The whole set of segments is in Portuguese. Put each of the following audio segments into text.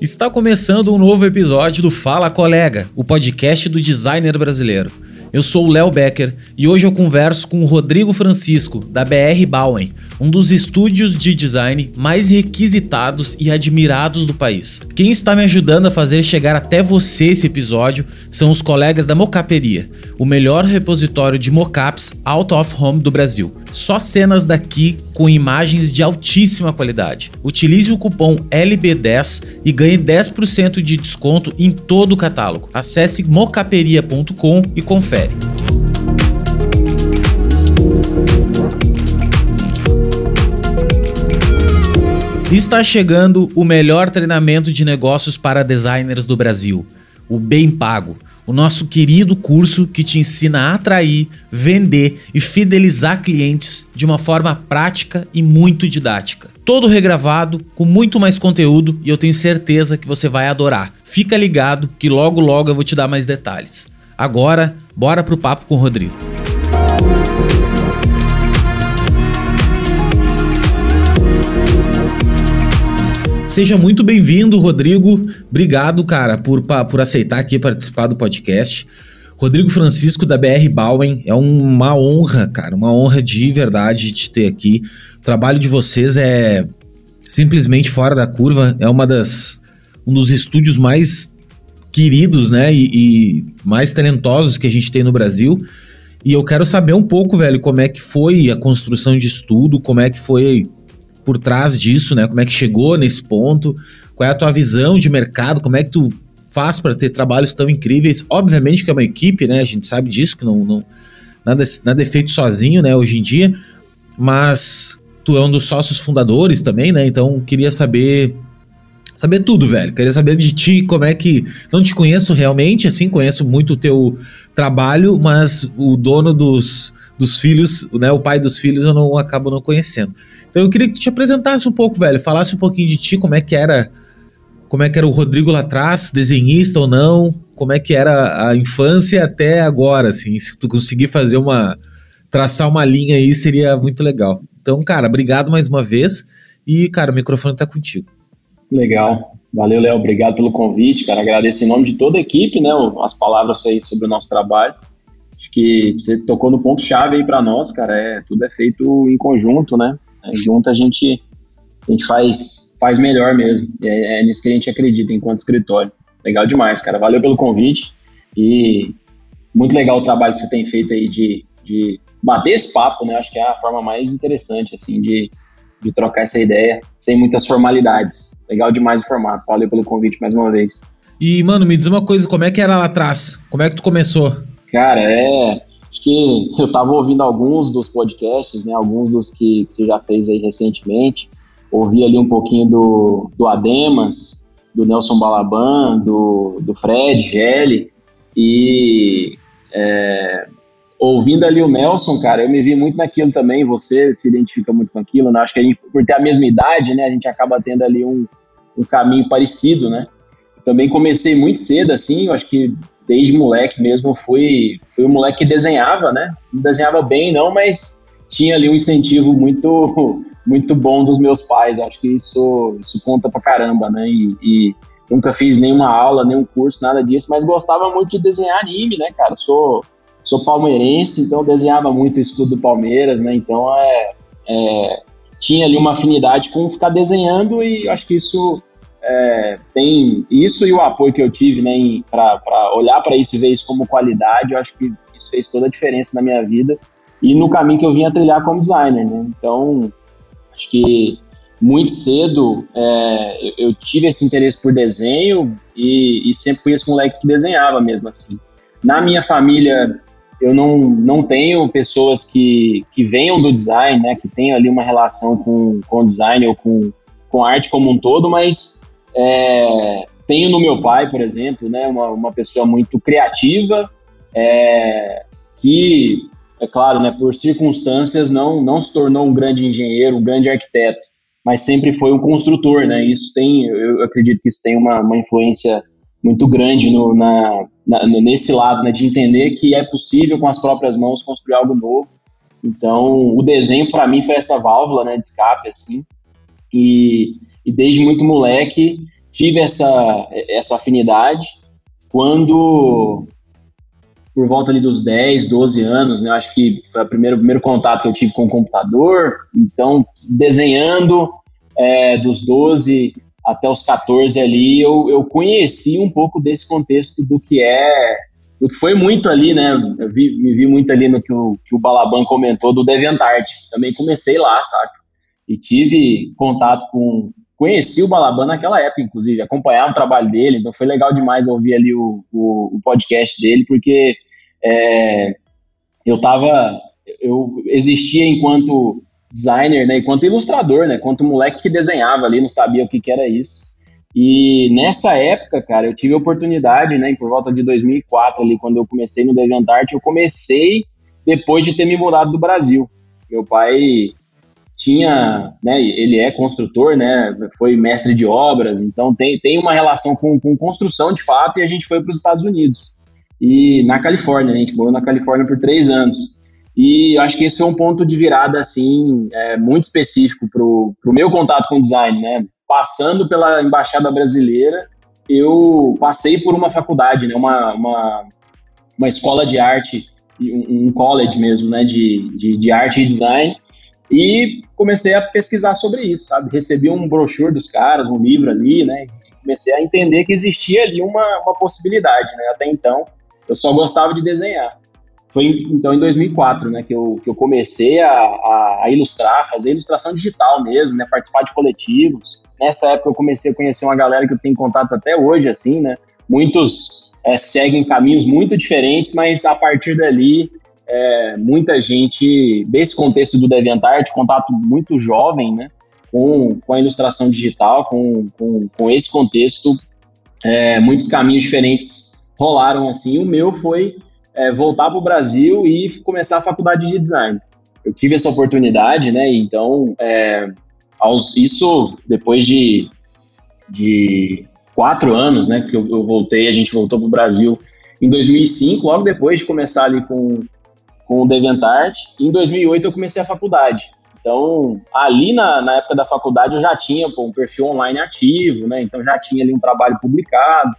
Está começando um novo episódio do Fala Colega, o podcast do designer brasileiro. Eu sou o Léo Becker e hoje eu converso com o Rodrigo Francisco, da BR Bowen, um dos estúdios de design mais requisitados e admirados do país. Quem está me ajudando a fazer chegar até você esse episódio são os colegas da Mocaperia, o melhor repositório de mocaps out of home do Brasil. Só cenas daqui com imagens de altíssima qualidade. Utilize o cupom LB10 e ganhe 10% de desconto em todo o catálogo. Acesse mocaperia.com e confere. Está chegando o melhor treinamento de negócios para designers do Brasil, o Bem Pago o nosso querido curso que te ensina a atrair, vender e fidelizar clientes de uma forma prática e muito didática. Todo regravado, com muito mais conteúdo e eu tenho certeza que você vai adorar. Fica ligado que logo logo eu vou te dar mais detalhes. Agora, bora pro papo com o Rodrigo. Seja muito bem-vindo, Rodrigo. Obrigado, cara, por, por aceitar aqui participar do podcast. Rodrigo Francisco, da BR Bowen, é uma honra, cara, uma honra de verdade te ter aqui. O trabalho de vocês é simplesmente fora da curva, é uma das, um dos estúdios mais queridos, né, e, e mais talentosos que a gente tem no Brasil. E eu quero saber um pouco, velho, como é que foi a construção de estudo, como é que foi por trás disso, né? Como é que chegou nesse ponto? Qual é a tua visão de mercado? Como é que tu faz para ter trabalhos tão incríveis? Obviamente que é uma equipe, né? A gente sabe disso, que não, não nada, nada é feito sozinho, né? Hoje em dia, mas tu é um dos sócios fundadores também, né? Então queria saber saber tudo, velho. Queria saber de ti como é que não te conheço realmente, assim, conheço muito o teu trabalho, mas o dono dos, dos filhos, né? O pai dos filhos eu não acabo não conhecendo. Então eu queria que tu te apresentasse um pouco, velho, falasse um pouquinho de ti, como é que era, como é que era o Rodrigo lá atrás, desenhista ou não, como é que era a infância até agora, assim, se tu conseguir fazer uma traçar uma linha aí seria muito legal. Então, cara, obrigado mais uma vez e, cara, o microfone tá contigo. Legal. Valeu, Léo. Obrigado pelo convite, cara. Agradeço em nome de toda a equipe, né, as palavras aí sobre o nosso trabalho. Que você tocou no ponto chave aí para nós, cara. É, tudo é feito em conjunto, né? Né? Junto a gente, a gente faz, faz melhor mesmo. É, é nisso que a gente acredita enquanto escritório. Legal demais, cara. Valeu pelo convite e muito legal o trabalho que você tem feito aí de, de bater esse papo, né? Acho que é a forma mais interessante, assim, de, de trocar essa ideia sem muitas formalidades. Legal demais o formato. Valeu pelo convite mais uma vez. E, mano, me diz uma coisa, como é que era lá atrás? Como é que tu começou? Cara, é que eu estava ouvindo alguns dos podcasts, né, alguns dos que, que, você já fez aí recentemente, ouvi ali um pouquinho do, do Ademas, do Nelson Balaban, do, do Fred Gelli, e é, ouvindo ali o Nelson, cara, eu me vi muito naquilo também, você se identifica muito com aquilo, né? acho que a gente, por ter a mesma idade, né, a gente acaba tendo ali um, um caminho parecido, né, também comecei muito cedo, assim, eu acho que desde moleque mesmo, fui, fui um moleque que desenhava, né? Não desenhava bem, não, mas tinha ali um incentivo muito muito bom dos meus pais. Acho que isso, isso conta pra caramba, né? E, e, nunca fiz nenhuma aula, nenhum curso, nada disso, mas gostava muito de desenhar anime, né, cara? Sou, sou palmeirense, então desenhava muito o escudo do Palmeiras, né? Então é, é, tinha ali uma afinidade com ficar desenhando e acho que isso é, tem isso e o apoio que eu tive né, para olhar para isso e ver isso como qualidade, eu acho que isso fez toda a diferença na minha vida e no caminho que eu vim a trilhar como designer. Né? Então, acho que muito cedo é, eu, eu, tive esse interesse por desenho e, e, sempre fui esse moleque que desenhava mesmo assim. Na minha família, eu não, não tenho pessoas que, que venham do design, né, que tenham ali uma relação com, com design ou com, com arte como um todo, mas é, tenho no meu pai, por exemplo, né, uma, uma pessoa muito criativa, é, que, é claro, né, por circunstâncias não, não se tornou um grande engenheiro, um grande arquiteto, mas sempre foi um construtor, né? Isso tem, eu acredito que isso tem uma, uma influência muito grande no, na, na, nesse lado, né, de entender que é possível com as próprias mãos construir algo novo Então, o desenho para mim foi essa válvula, né, de escape assim. E, e desde muito moleque tive essa essa afinidade. Quando por volta ali dos 10, 12 anos, né? Acho que foi o primeiro, primeiro contato que eu tive com o computador. Então, desenhando é, dos 12 até os 14 ali, eu, eu conheci um pouco desse contexto do que é, do que foi muito ali, né? Eu vi, me vi muito ali no que o, que o Balaban comentou do DeviantArt. Também comecei lá, saca? E tive contato com, conheci o Balaban naquela época, inclusive, acompanhar o trabalho dele, então foi legal demais ouvir ali o, o, o podcast dele, porque é, eu tava, eu existia enquanto designer, né, enquanto ilustrador, né, enquanto moleque que desenhava ali, não sabia o que, que era isso. E nessa época, cara, eu tive a oportunidade, né, por volta de 2004 ali, quando eu comecei no DeviantArt, eu comecei depois de ter me mudado do Brasil. Meu pai tinha, né, ele é construtor, né, foi mestre de obras, então tem, tem uma relação com, com construção de fato e a gente foi para os Estados Unidos. E na Califórnia, né, a gente morou na Califórnia por três anos. E acho que esse foi um ponto de virada, assim, é, muito específico para o meu contato com o design, né, passando pela Embaixada Brasileira, eu passei por uma faculdade, né, uma, uma, uma escola de arte, um, um college mesmo, né, de, de, de arte e design, e comecei a pesquisar sobre isso, sabe? Recebi um brochure dos caras, um livro ali, né? Comecei a entender que existia ali uma, uma possibilidade, né? Até então, eu só gostava de desenhar. Foi então em 2004, né, que eu, que eu comecei a, a, a ilustrar, fazer ilustração digital mesmo, né? Participar de coletivos. Nessa época eu comecei a conhecer uma galera que eu tenho contato até hoje, assim, né? Muitos é, seguem caminhos muito diferentes, mas a partir dali é, muita gente desse contexto do DeviantArt, contato muito jovem, né, com, com a ilustração digital, com, com, com esse contexto, é, muitos caminhos diferentes rolaram assim. O meu foi é, voltar para o Brasil e começar a faculdade de design. Eu tive essa oportunidade, né? Então, é, aos, isso depois de, de quatro anos, né? Que eu, eu voltei, a gente voltou para o Brasil em 2005, logo depois de começar ali com, com o DeviantArt. Em 2008 eu comecei a faculdade. Então, ali na, na época da faculdade eu já tinha pô, um perfil online ativo, né? Então já tinha ali um trabalho publicado.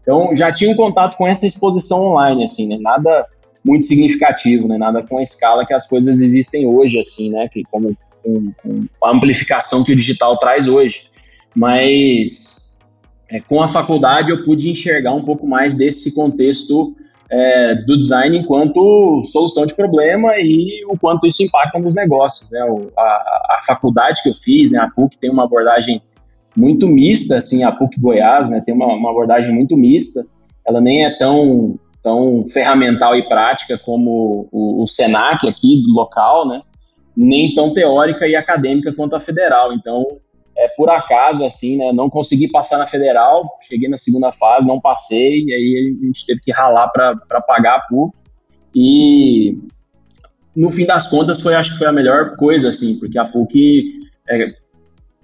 Então já tinha um contato com essa exposição online, assim, né? Nada muito significativo, né? Nada com a escala que as coisas existem hoje, assim, né? Que como com, com a amplificação que o digital traz hoje. Mas é, com a faculdade eu pude enxergar um pouco mais desse contexto é, do design enquanto solução de problema e o quanto isso impacta nos negócios. Né? O, a, a, faculdade que eu fiz, né, a PUC, tem uma abordagem muito mista, assim, a PUC Goiás, né, tem uma, uma abordagem muito mista, ela nem é tão, tão ferramental e prática como o, o Senac aqui do local, né, nem tão teórica e acadêmica quanto a federal. Então, é, por acaso, assim, né, não consegui passar na federal, cheguei na segunda fase, não passei, e aí a gente teve que ralar para pagar a PUC. E no fim das contas, foi, acho que foi a melhor coisa, assim, porque a PUC é,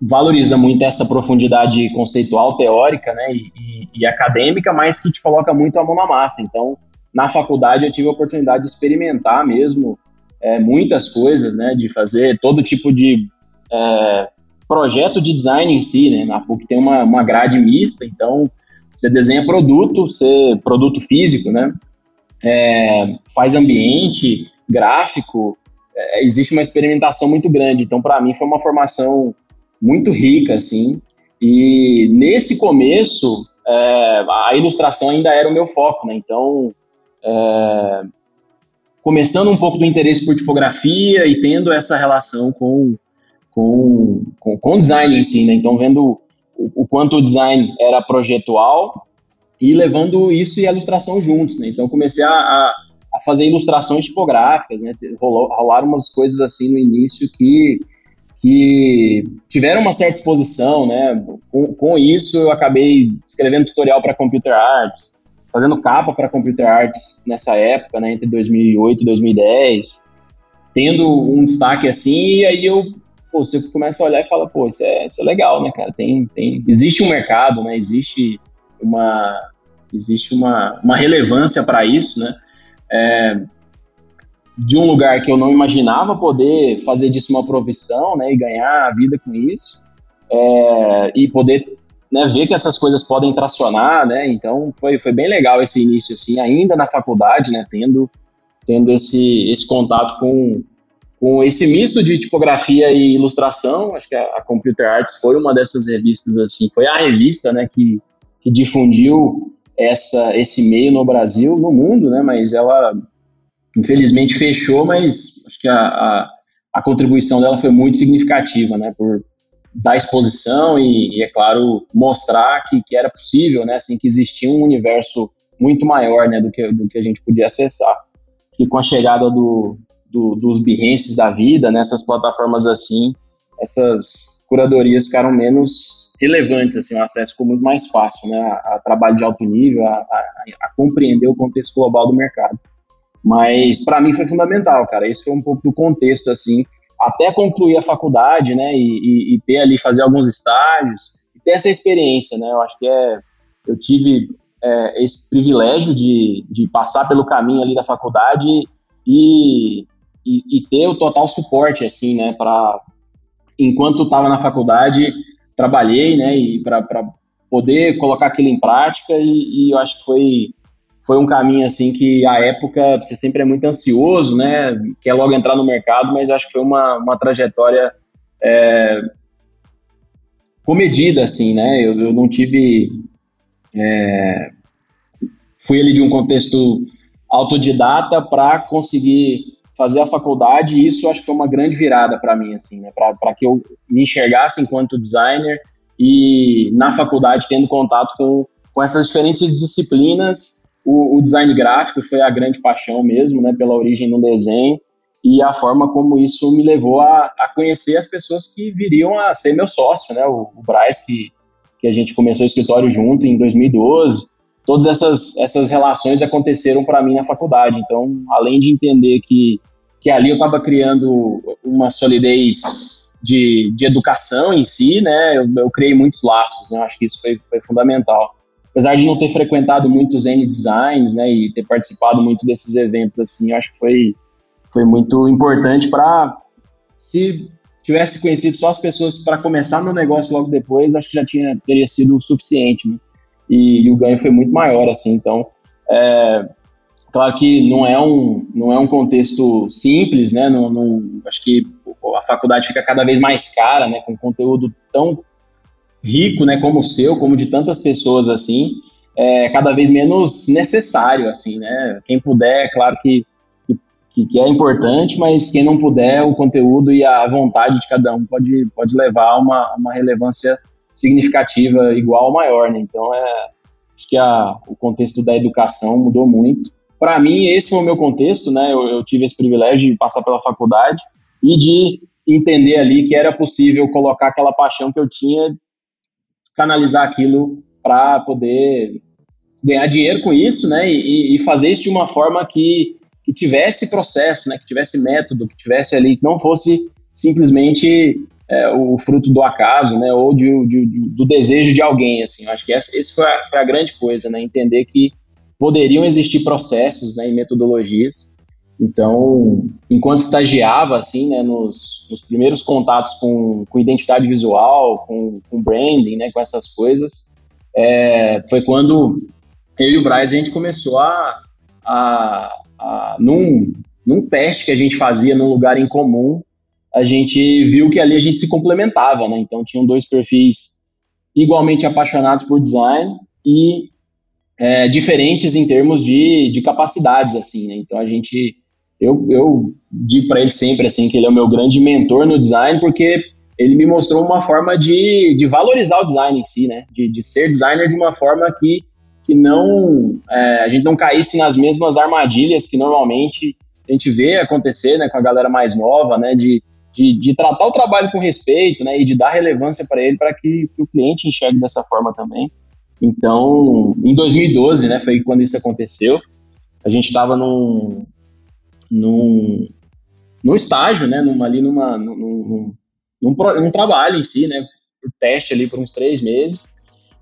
valoriza muito essa profundidade conceitual, teórica, né, e, e, e, acadêmica, mas que te coloca muito a mão na massa. Então, na faculdade, eu tive a oportunidade de experimentar mesmo é, muitas coisas, né, de fazer todo tipo de é, projeto de design em si, né? Na PUC tem uma, uma grade mista, então você desenha produto, você produto físico, né? É, faz ambiente, gráfico, é, existe uma experimentação muito grande. Então, para mim, foi uma formação muito rica, assim. E nesse começo, é, a ilustração ainda era o meu foco, né? Então, é, começando um pouco do interesse por tipografia e tendo essa relação com com, com, com design em si, né? Então, vendo o, o, quanto o design era projetual e levando isso e a ilustração juntos, né? Então, comecei a, a, a fazer ilustrações tipográficas, né? Rolou, rolaram umas coisas assim no início que, que tiveram uma certa exposição, né? Com, com isso, eu acabei escrevendo tutorial para Computer Arts, fazendo capa para Computer Arts nessa época, né? Entre 2008 e 2010 tendo um destaque assim, e aí eu pô, você começa a olhar e fala, pô, isso é, isso é legal, né, cara? Tem, tem, existe um mercado, né? Existe uma, existe uma, uma relevância para isso, né? É, de um lugar que eu não imaginava poder fazer disso uma profissão, né, e ganhar a vida com isso, é, e poder né, ver que essas coisas podem tracionar, né, então foi, foi bem legal esse início, assim, ainda na faculdade, né, tendo, tendo esse, esse contato com, com esse misto de tipografia e ilustração, acho que a, Computer Arts foi uma dessas revistas, assim, foi a revista, né, que, que difundiu essa, esse meio no Brasil, no mundo, né, mas ela infelizmente fechou, mas acho que a, a, a, contribuição dela foi muito significativa, né, por dar exposição e, e, é claro, mostrar que, que era possível, né, assim, que existia um universo muito maior, né, do que, do que a gente podia acessar. E com a chegada do, do, dos Behance da vida, nessas né, plataformas assim, essas curadorias ficaram menos relevantes, assim, o acesso ficou muito mais fácil, né, a, a trabalho de alto nível, a, a, a compreender o contexto global do mercado. Mas para mim foi fundamental, cara. Isso foi um pouco do contexto, assim, até concluir a faculdade, né, e, e, e ter ali, fazer alguns estágios, e ter essa experiência, né. Eu acho que é, eu tive é, esse privilégio de, de passar pelo caminho ali da faculdade e, e, e ter o total suporte, assim, né, para enquanto estava na faculdade, trabalhei, né, e para poder colocar aquilo em prática e, e eu acho que foi foi um caminho assim que a época você sempre é muito ansioso, né? Quer logo entrar no mercado, mas acho que foi uma, uma trajetória é, comedida, assim, né? Eu, eu não tive. É, fui ali de um contexto autodidata para conseguir fazer a faculdade e isso acho que foi uma grande virada para mim, assim, né? Para que eu me enxergasse enquanto designer e na faculdade tendo contato com, com essas diferentes disciplinas o, o, design gráfico foi a grande paixão mesmo, né, pela origem no desenho e a forma como isso me levou a, a conhecer as pessoas que viriam a ser meu sócio, né, o, o Braz, que, que a gente começou o escritório junto em 2012. Todas essas, essas relações aconteceram para mim na faculdade. Então, além de entender que, que ali eu estava criando uma solidez de, de educação em si, né, eu, eu criei muitos laços. Né, acho que isso foi, foi fundamental apesar de não ter frequentado muitos N Designs, né, e ter participado muito desses eventos, assim, acho que foi, foi muito importante para se tivesse conhecido só as pessoas para começar no negócio logo depois, acho que já tinha teria sido o suficiente, né? e, e, o ganho foi muito maior, assim, então, é, claro que não é um não é um contexto simples, né, não, não, acho que a faculdade fica cada vez mais cara, né, com conteúdo tão rico, né, como o seu, como de tantas pessoas assim, é cada vez menos necessário, assim, né? Quem puder, é claro que, que, que é importante, mas quem não puder, o conteúdo e a vontade de cada um pode, pode levar a uma, uma relevância significativa igual ou maior, né? Então, é, acho que a, o contexto da educação mudou muito. Para mim, esse foi o meu contexto, né? Eu, eu tive esse privilégio de passar pela faculdade e de entender ali que era possível colocar aquela paixão que eu tinha canalizar aquilo para poder ganhar dinheiro com isso, né? E, e, fazer isso de uma forma que, que tivesse processo, né? Que tivesse método, que tivesse ali, que não fosse simplesmente é, o fruto do acaso, né? Ou de, de, do desejo de alguém, assim. Eu acho que essa, esse foi a, foi a, grande coisa, né? Entender que poderiam existir processos, né? E metodologias. Então, enquanto estagiava, assim, né? Nos, nos primeiros contatos com, com identidade visual, com, com branding, né, com essas coisas, é, foi quando eu e o Braz a gente começou a, a, a num, num teste que a gente fazia num lugar em comum, a gente viu que ali a gente se complementava, né? Então tinham dois perfis igualmente apaixonados por design e é, diferentes em termos de, de capacidades, assim, né? Então a gente eu, eu digo para ele sempre assim que ele é o meu grande mentor no design, porque ele me mostrou uma forma de, de valorizar o design em si, né? De, de ser designer de uma forma que, que não é, a gente não caísse nas mesmas armadilhas que normalmente a gente vê acontecer né, com a galera mais nova, né? De, de, de tratar o trabalho com respeito, né? E de dar relevância para ele para que, que o cliente enxergue dessa forma também. Então, em 2012, né, foi quando isso aconteceu. A gente estava num, num, num estágio, né, numa, ali numa, num, num, num, num trabalho em si, né, por teste ali por uns três meses,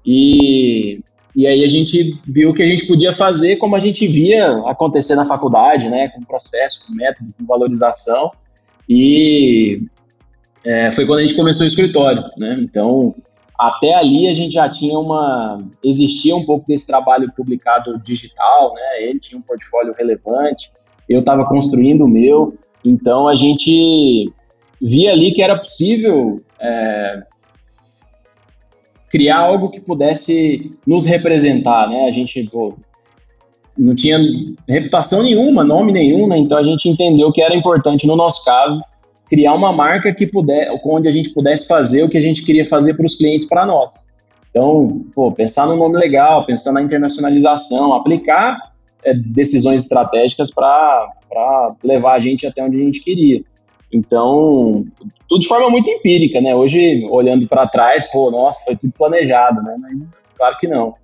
e e aí a gente viu que a gente podia fazer como a gente via acontecer na faculdade, né, com processo, com método, com valorização. E é, foi quando a gente começou o escritório, né? Então, até ali a gente já tinha uma existia um pouco desse trabalho publicado digital, né? Ele tinha um portfólio relevante, eu estava construindo o meu, então a gente via ali que era possível é, criar algo que pudesse nos representar, né? A gente pô, não tinha reputação nenhuma, nome nenhum, né? Então a gente entendeu que era importante, no nosso caso, criar uma marca que puder, onde a gente pudesse fazer o que a gente queria fazer para os clientes, para nós. Então, pô, pensar no nome legal, pensar na internacionalização, aplicar é, decisões estratégicas para levar a gente até onde a gente queria. Então, tudo de forma muito empírica, né? Hoje, olhando para trás, pô, nossa, foi tudo planejado, né? Mas claro que não.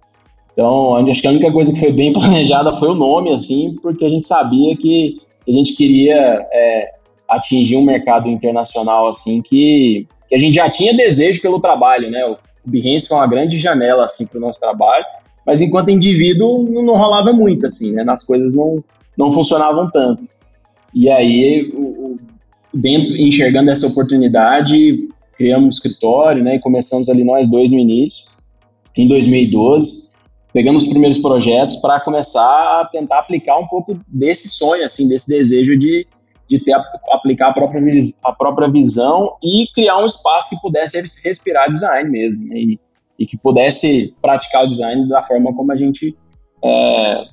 Então, acho que a única coisa que foi bem planejada foi o nome, assim, porque a gente sabia que a gente queria é, atingir um mercado internacional, assim, que, que a gente já tinha desejo pelo trabalho, né? O Behance foi uma grande janela, assim, para o nosso trabalho, mas enquanto indivíduo não, não rolava muito, assim, né? Nas coisas não, não funcionavam tanto. E aí, o, dentro, enxergando essa oportunidade, criamos um escritório, né, e começamos ali nós dois no início, em 2012, pegamos os primeiros projetos para começar a tentar aplicar um pouco desse sonho, assim, desse desejo de, de ter, aplicar a própria, a própria visão e criar um espaço que pudesse respirar design mesmo, né, e, e que pudesse praticar o design da forma como a gente é,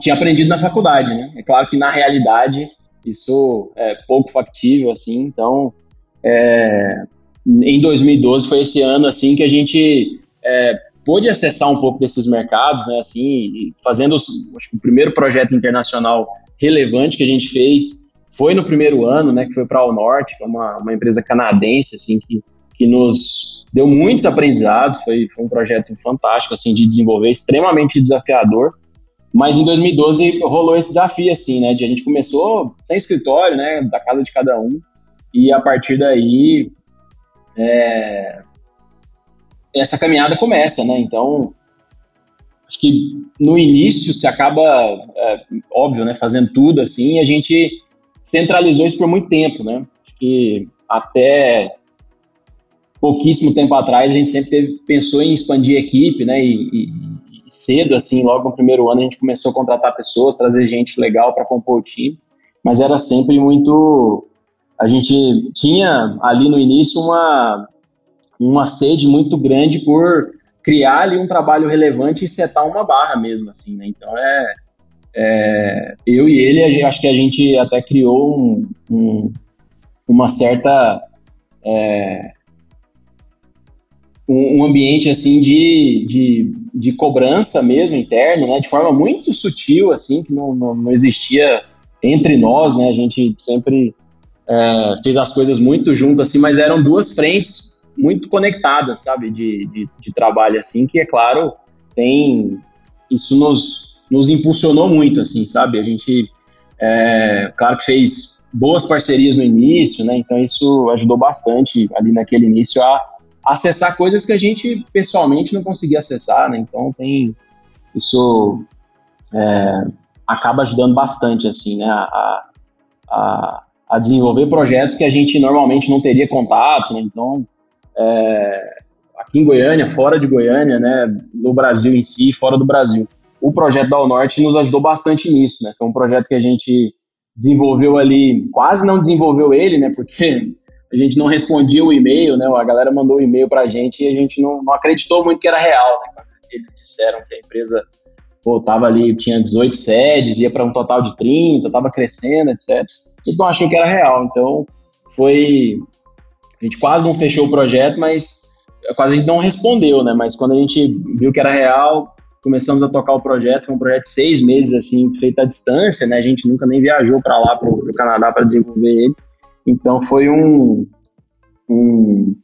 tinha aprendido na faculdade, né? É claro que na realidade isso é pouco factível, assim, então é, em 2012 foi esse ano, assim, que a gente é, pôde acessar um pouco desses mercados, né, assim, fazendo acho que o primeiro projeto internacional relevante que a gente fez foi no primeiro ano, né, que foi para o Norte, que é uma, uma empresa canadense, assim, que, que nos deu muitos aprendizados, foi, foi um projeto fantástico, assim, de desenvolver, extremamente desafiador, mas em 2012 rolou esse desafio, assim, né? De a gente começou sem escritório, né? Da casa de cada um. E a partir daí, é, essa caminhada começa, né? Então, acho que no início se acaba, é, óbvio, né? Fazendo tudo assim. E a gente centralizou isso por muito tempo, né? Acho que até pouquíssimo tempo atrás a gente sempre teve, pensou em expandir a equipe, né? E, e cedo, assim, logo no primeiro ano a gente começou a contratar pessoas, trazer gente legal para compor o time, mas era sempre muito. A gente tinha ali no início uma, uma sede muito grande por criar ali um trabalho relevante e setar uma barra mesmo, assim, né? Então é, é eu e ele, acho que a gente até criou um, um, uma certa é, um, ambiente assim de, de, de, cobrança mesmo interno, né, de forma muito sutil assim que não, não, não existia entre nós, né, a gente sempre é, fez as coisas muito junto assim, mas eram duas frentes muito conectadas, sabe, de, de, de trabalho assim, que é claro tem isso nos, nos impulsionou muito assim, sabe, a gente é, claro que fez boas parcerias no início, né, então isso ajudou bastante ali naquele início a acessar coisas que a gente pessoalmente não conseguia acessar, né? Então tem isso é, acaba ajudando bastante assim, né? A, a, a, desenvolver projetos que a gente normalmente não teria contato, né? Então é, aqui em Goiânia, fora de Goiânia, né? No Brasil em si, fora do Brasil, o projeto da Norte nos ajudou bastante nisso, né? Foi um projeto que a gente desenvolveu ali, quase não desenvolveu ele, né? Porque a gente não respondia o e-mail, né? A galera mandou o e-mail para a gente e a gente não, não, acreditou muito que era real, né? Eles disseram que a empresa pô, tava ali, tinha 18 sedes, ia para um total de 30, estava crescendo, etc. A gente não achou que era real, então foi. A gente quase não fechou o projeto, mas quase a gente não respondeu, né? Mas quando a gente viu que era real, começamos a tocar o projeto. Foi um projeto de seis meses, assim, feito à distância, né? A gente nunca nem viajou para lá, para o Canadá, para desenvolver ele. Então foi um, um,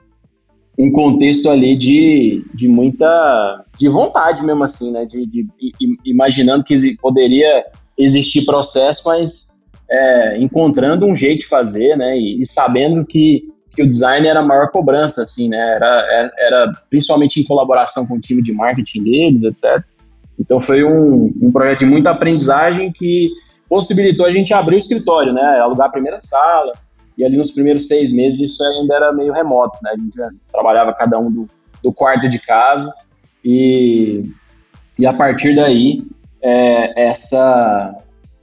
um contexto ali de, de muita de vontade mesmo assim, né? De, de, de imaginando que poderia existir processo, mas é, encontrando um jeito de fazer, né? E, e, sabendo que que o design era a maior cobrança, assim, né? Era, era, era principalmente em colaboração com o time de marketing deles, etc. Então foi um, um projeto de muita aprendizagem que possibilitou a gente abrir o escritório, né? Alugar a primeira sala. E ali nos primeiros seis meses isso ainda era meio remoto, né? A gente trabalhava cada um do, do quarto de casa e, e a partir daí é, essa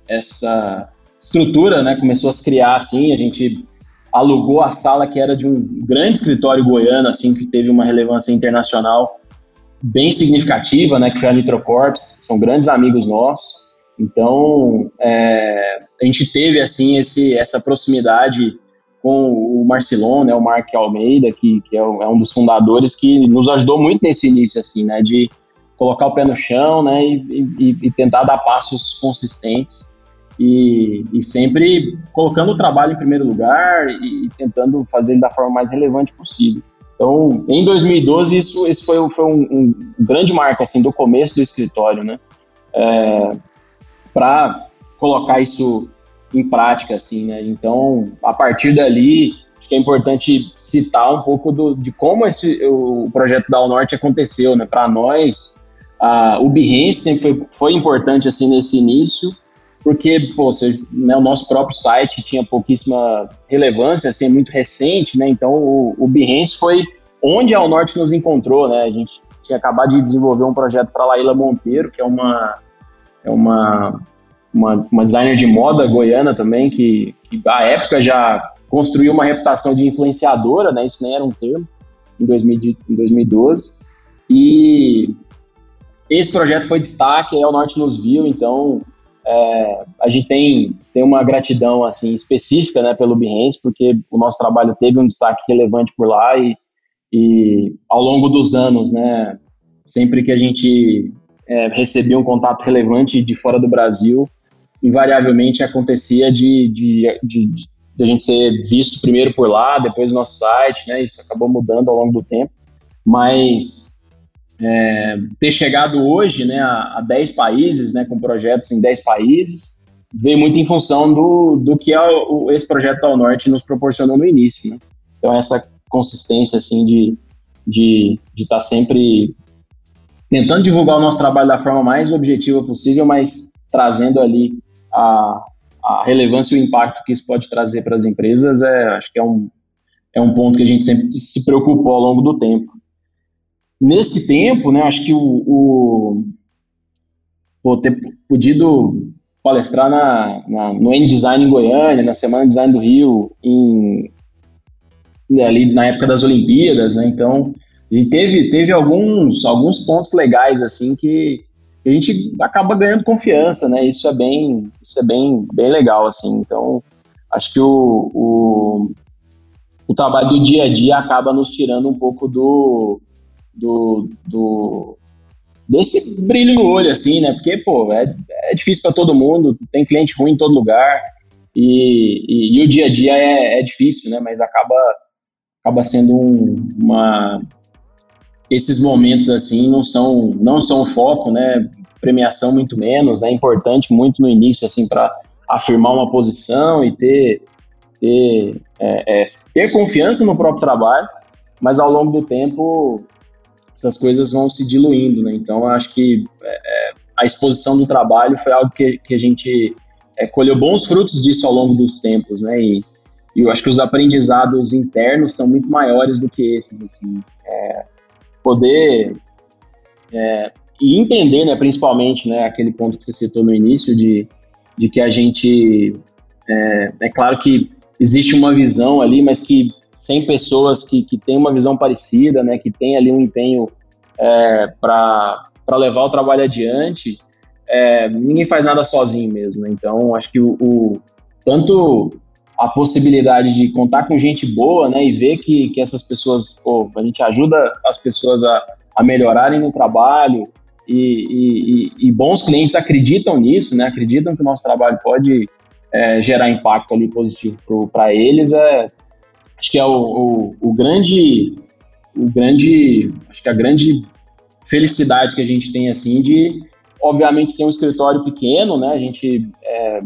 essa estrutura, né? Começou a se criar assim. A gente alugou a sala que era de um grande escritório goiano, assim, que teve uma relevância internacional bem significativa, né, que foi a Nitrocorps, são grandes amigos nossos. Então, é, a gente teve, assim, esse, essa proximidade com o Marcelon, né, o Mark Almeida, que, que é, é, um dos fundadores, que nos ajudou muito nesse início, assim, né, de colocar o pé no chão, né, e, e, e tentar dar passos consistentes e, e, sempre colocando o trabalho em primeiro lugar e, e tentando fazer ele da forma mais relevante possível. Então, em 2012, isso, esse foi, foi um, um, grande marco, assim, do começo do escritório, né? É, para colocar isso em prática, assim, né? Então, a partir dali, acho que é importante citar um pouco do, de como esse, o projeto da Norte aconteceu, né? Para nós, a, o Behance sempre foi, foi importante, assim, nesse início, porque pô, você, né, o nosso próprio site tinha pouquíssima relevância, assim, é muito recente, né? Então o, o Behance foi onde a Norte nos encontrou, né? A gente tinha acabado de desenvolver um projeto para Laíla Monteiro, que é uma é uma, uma, uma designer de moda goiana também, que, que à época já construiu uma reputação de influenciadora, né? Isso nem era um termo em, 2000, em 2012. E esse projeto foi destaque, aí o Norte nos viu, então é, a gente tem, tem uma gratidão assim específica né, pelo Behance, porque o nosso trabalho teve um destaque relevante por lá e, e ao longo dos anos, né, sempre que a gente é, recebia um contato relevante de fora do Brasil, invariavelmente acontecia de, de, de, de, a gente ser visto primeiro por lá, depois no nosso site, né, isso acabou mudando ao longo do tempo, mas é, ter chegado hoje né, a, a 10 países, né, com projetos em 10 países, veio muito em função do, do que é o, esse projeto ao norte nos proporcionou no início. Né? Então, essa consistência assim, de estar de, de tá sempre tentando divulgar o nosso trabalho da forma mais objetiva possível, mas trazendo ali a, a relevância e o impacto que isso pode trazer para as empresas, é, acho que é um, é um ponto que a gente sempre se preocupou ao longo do tempo. Nesse tempo, né, acho que o, o ter podido palestrar na, na, no N-Design em Goiânia, na Semana Design do Rio, em, ali na época das Olimpíadas, né, então a gente teve, teve alguns, alguns pontos legais, assim, que a gente acaba ganhando confiança, né, isso é bem, isso é bem, bem legal, assim, então acho que o, o, o trabalho do dia a dia acaba nos tirando um pouco do, do, do desse brilho no olho, assim, né? Porque, pô, é, é difícil para todo mundo, tem cliente ruim em todo lugar e, e, e o dia a dia é, é, difícil, né? Mas acaba, acaba sendo um, uma... Esses momentos, assim, não são, não são o foco, né? Premiação muito menos, né? É importante muito no início, assim, para afirmar uma posição e ter, ter, é, é, ter confiança no próprio trabalho, mas ao longo do tempo essas coisas vão se diluindo, né? Então, acho que é, é, a exposição do trabalho foi algo que, que a gente é, colheu bons frutos disso ao longo dos tempos, né? E, e, eu acho que os aprendizados internos são muito maiores do que esses, assim. É, poder é, e entender, né, principalmente, né, aquele ponto que você citou no início de, de que a gente é, é claro que existe uma visão ali, mas que 100 pessoas que, que têm uma visão parecida, né, que tem ali um empenho é, para levar o trabalho adiante, é, ninguém faz nada sozinho mesmo. Então, acho que o, o, tanto a possibilidade de contar com gente boa, né, e ver que, que essas pessoas, pô, a gente ajuda as pessoas a, a melhorarem no trabalho e, e, e, bons clientes acreditam nisso, né, acreditam que o nosso trabalho pode é, gerar impacto ali positivo para eles, é, acho que é o, o, o, grande, o grande, acho que a grande felicidade que a gente tem assim de, obviamente, ser um escritório pequeno, né? A gente é,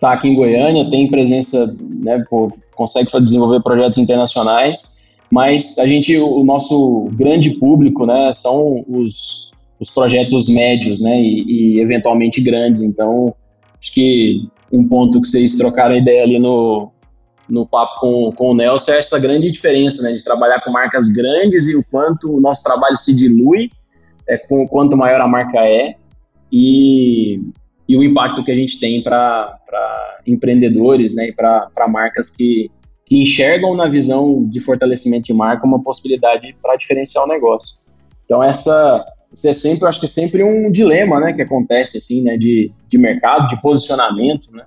tá aqui em Goiânia, tem presença né, pô, consegue desenvolver projetos internacionais, mas a gente, o nosso grande público, né, são os, os projetos médios, né, e, e eventualmente grandes. Então, acho que um ponto que vocês trocaram ideia ali no, no papo com, com o Nelson é essa grande diferença, né, de trabalhar com marcas grandes e o quanto o nosso trabalho se dilui, é, com quanto maior a marca é, e, e o impacto que a gente tem para empreendedores, né, e para marcas que, que enxergam na visão de fortalecimento de marca uma possibilidade para diferenciar o negócio. Então essa, isso é sempre, acho que é sempre um dilema, né, que acontece assim, né, de, de mercado, de posicionamento, né,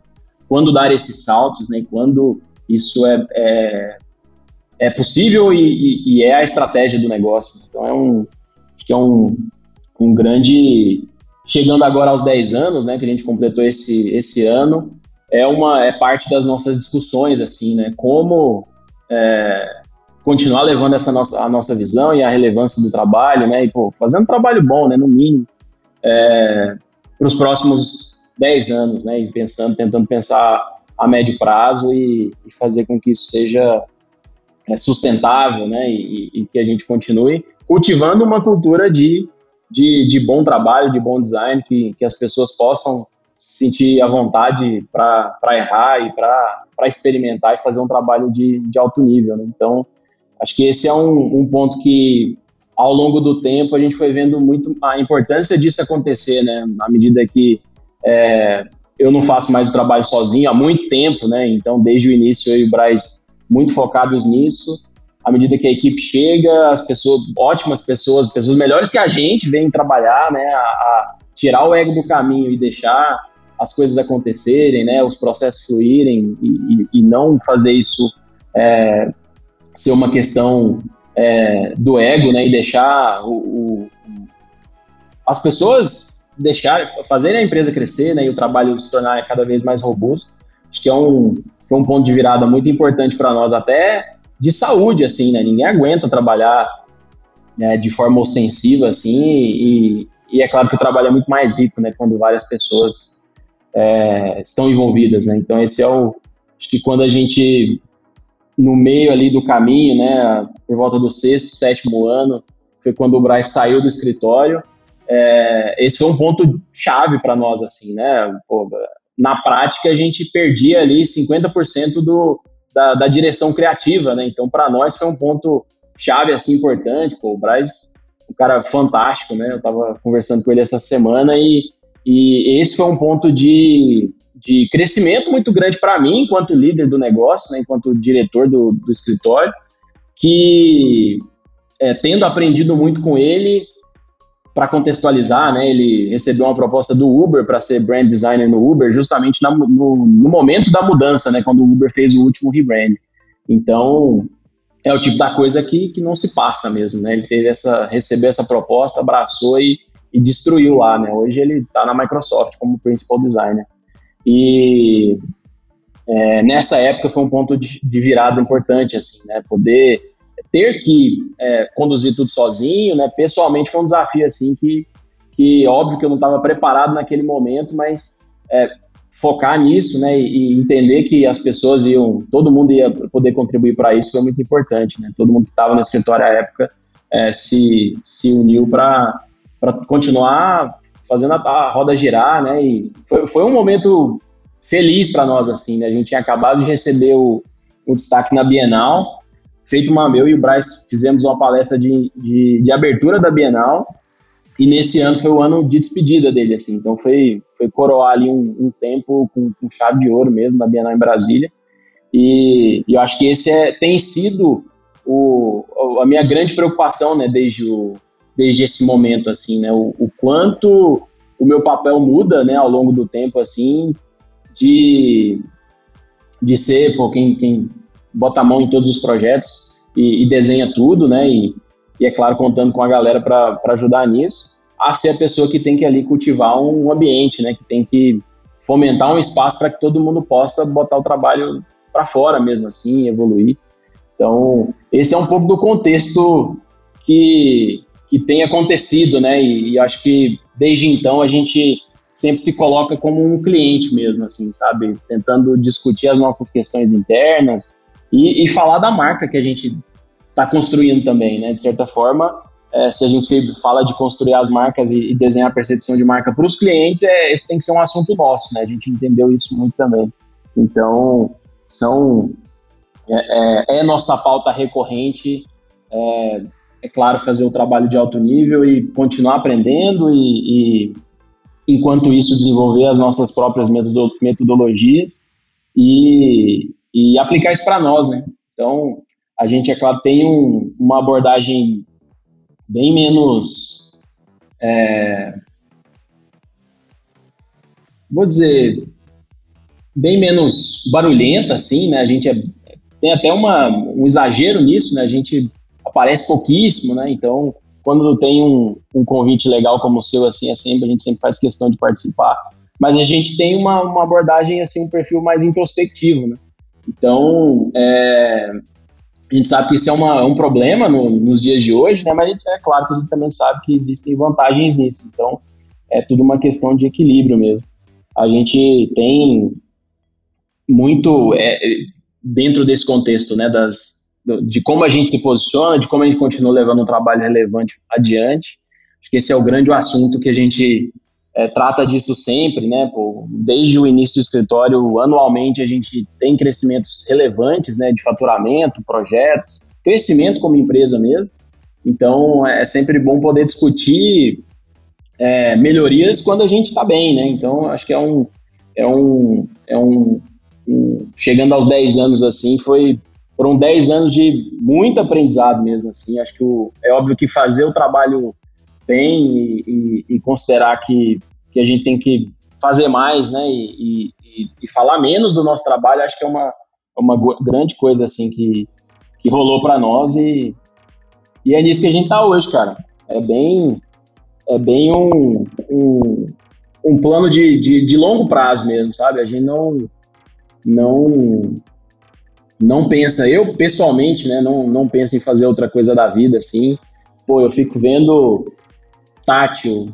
quando dar esses saltos, né, quando isso é, é, é possível e, e, e, é a estratégia do negócio. Então é um, acho que é um, um grande, chegando agora aos 10 anos, né, que a gente completou esse, esse ano, é uma é parte das nossas discussões assim, né, como é, continuar levando essa nossa a nossa visão e a relevância do trabalho, né, e pô, fazendo um trabalho bom, né, no mínimo, é, para os próximos 10 anos, né, e pensando, tentando pensar a médio prazo e, e fazer com que isso seja é, sustentável, né, e, e, que a gente continue cultivando uma cultura de, de, de bom trabalho, de bom design, que, que as pessoas possam se sentir à vontade para errar e para experimentar e fazer um trabalho de, de alto nível. Né? Então, acho que esse é um, um ponto que, ao longo do tempo, a gente foi vendo muito a importância disso acontecer, né? À medida que é, eu não faço mais o trabalho sozinho há muito tempo, né? Então, desde o início, eu e o Braz muito focados nisso. À medida que a equipe chega, as pessoas, ótimas pessoas, pessoas melhores que a gente, vêm trabalhar, né? A, a tirar o ego do caminho e deixar as coisas acontecerem, né? Os processos fluírem e, e, e não fazer isso é, ser uma questão é, do ego, né? E deixar o, o, as pessoas deixar, fazer a empresa crescer né, e o trabalho se tornar cada vez mais robusto. Acho que é um, que é um ponto de virada muito importante para nós, até de saúde, assim, né? Ninguém aguenta trabalhar né, de forma ostensiva, assim, e, e, é claro que o trabalho é muito mais rico, né, quando várias pessoas é, estão envolvidas, né? Então, esse é o. Acho que quando a gente, no meio ali do caminho, né, por volta do sexto, sétimo ano, foi quando o Braz saiu do escritório é, esse foi um ponto chave para nós, assim, né? Pô, na prática, a gente perdia ali 50% do, da, da, direção criativa, né? Então, para nós foi um ponto chave, assim, importante. Pô, o Braz, um cara fantástico, né? Eu estava conversando com ele essa semana e, e esse foi um ponto de, de crescimento muito grande para mim, enquanto líder do negócio, né? enquanto diretor do, do escritório, que é, tendo aprendido muito com ele, para contextualizar, né, ele recebeu uma proposta do Uber para ser brand designer no Uber, justamente na, no, no, momento da mudança, né, quando o Uber fez o último rebrand. Então, é o tipo da coisa que, que não se passa mesmo, né? Ele teve essa, recebeu essa proposta, abraçou e, e destruiu lá, né? Hoje ele está na Microsoft como principal designer. E é, nessa época foi um ponto de, de virada importante, assim, né? Poder ter que é, conduzir tudo sozinho, né? Pessoalmente foi um desafio assim que, que óbvio que eu não estava preparado naquele momento, mas é, focar nisso, né? E, e, entender que as pessoas iam, todo mundo ia poder contribuir para isso foi muito importante, né? Todo mundo que estava no escritório à época é, se, se uniu para continuar fazendo a, a, roda girar, né? E foi, foi um momento feliz para nós assim, né? A gente tinha acabado de receber o, o destaque na Bienal feito uma meu e o Braz fizemos uma palestra de, de, de, abertura da Bienal e nesse ano foi o ano de despedida dele, assim, então foi, foi coroar ali um, um tempo com, com, chave de ouro mesmo na Bienal em Brasília. E, e eu acho que esse é, tem sido o, a minha grande preocupação, né, desde, o, desde esse momento, assim, né, o, o quanto o meu papel muda, né, ao longo do tempo, assim, de, de ser, pô, quem, quem bota a mão em todos os projetos e, e desenha tudo, né? E, e, é claro, contando com a galera para ajudar nisso, a ser a pessoa que tem que ali cultivar um ambiente, né? Que tem que fomentar um espaço para que todo mundo possa botar o trabalho para fora mesmo assim, evoluir. Então, esse é um pouco do contexto que, que tem acontecido, né? E, e acho que desde então a gente sempre se coloca como um cliente mesmo, assim, sabe? Tentando discutir as nossas questões internas e, e falar da marca que a gente está construindo também, né? De certa forma, é, se a gente fala de construir as marcas e, e desenhar a percepção de marca para os clientes, é, esse tem que ser um assunto nosso, né? A gente entendeu isso muito também. Então, são é, é, é nossa pauta recorrente, é, é, claro, fazer o trabalho de alto nível e continuar aprendendo e, e enquanto isso, desenvolver as nossas próprias metodologias e, e aplicar isso para nós, né? Então, a gente, é claro, tem um, uma abordagem bem menos. É, vou dizer. bem menos barulhenta, assim, né? A gente é, tem até uma, um exagero nisso, né? A gente aparece pouquíssimo, né? Então, quando tem um, um convite legal como o seu, assim, é sempre, a gente sempre faz questão de participar. Mas a gente tem uma, uma abordagem, assim, um perfil mais introspectivo, né? Então, é, a gente sabe que isso é uma, um problema no, nos dias de hoje, né? Mas é claro que a gente também sabe que existem vantagens nisso. Então, é tudo uma questão de equilíbrio mesmo. A gente tem muito é, dentro desse contexto, né? Das, de como a gente se posiciona, de como a gente continua levando um trabalho relevante adiante. Acho que esse é o grande assunto que a gente é, trata disso sempre, né? Pô, desde o início do escritório, anualmente a gente tem crescimentos relevantes, né? De faturamento, projetos, crescimento como empresa mesmo. Então é sempre bom poder discutir é, melhorias quando a gente está bem, né? Então acho que é um é um é um, um, chegando aos 10 anos assim foi foram 10 anos de muito aprendizado mesmo assim. Acho que o, é óbvio que fazer o trabalho bem e, e, e considerar que que a gente tem que fazer mais, né, e, e, falar menos do nosso trabalho, acho que é uma, uma grande coisa, assim, que, que rolou para nós e, e é nisso que a gente tá hoje, cara. É bem, é bem um, um, um plano de, de, de longo prazo mesmo, sabe? A gente não, não, não pensa, eu pessoalmente, né, não, não penso em fazer outra coisa da vida, assim. Pô, eu fico vendo tátil,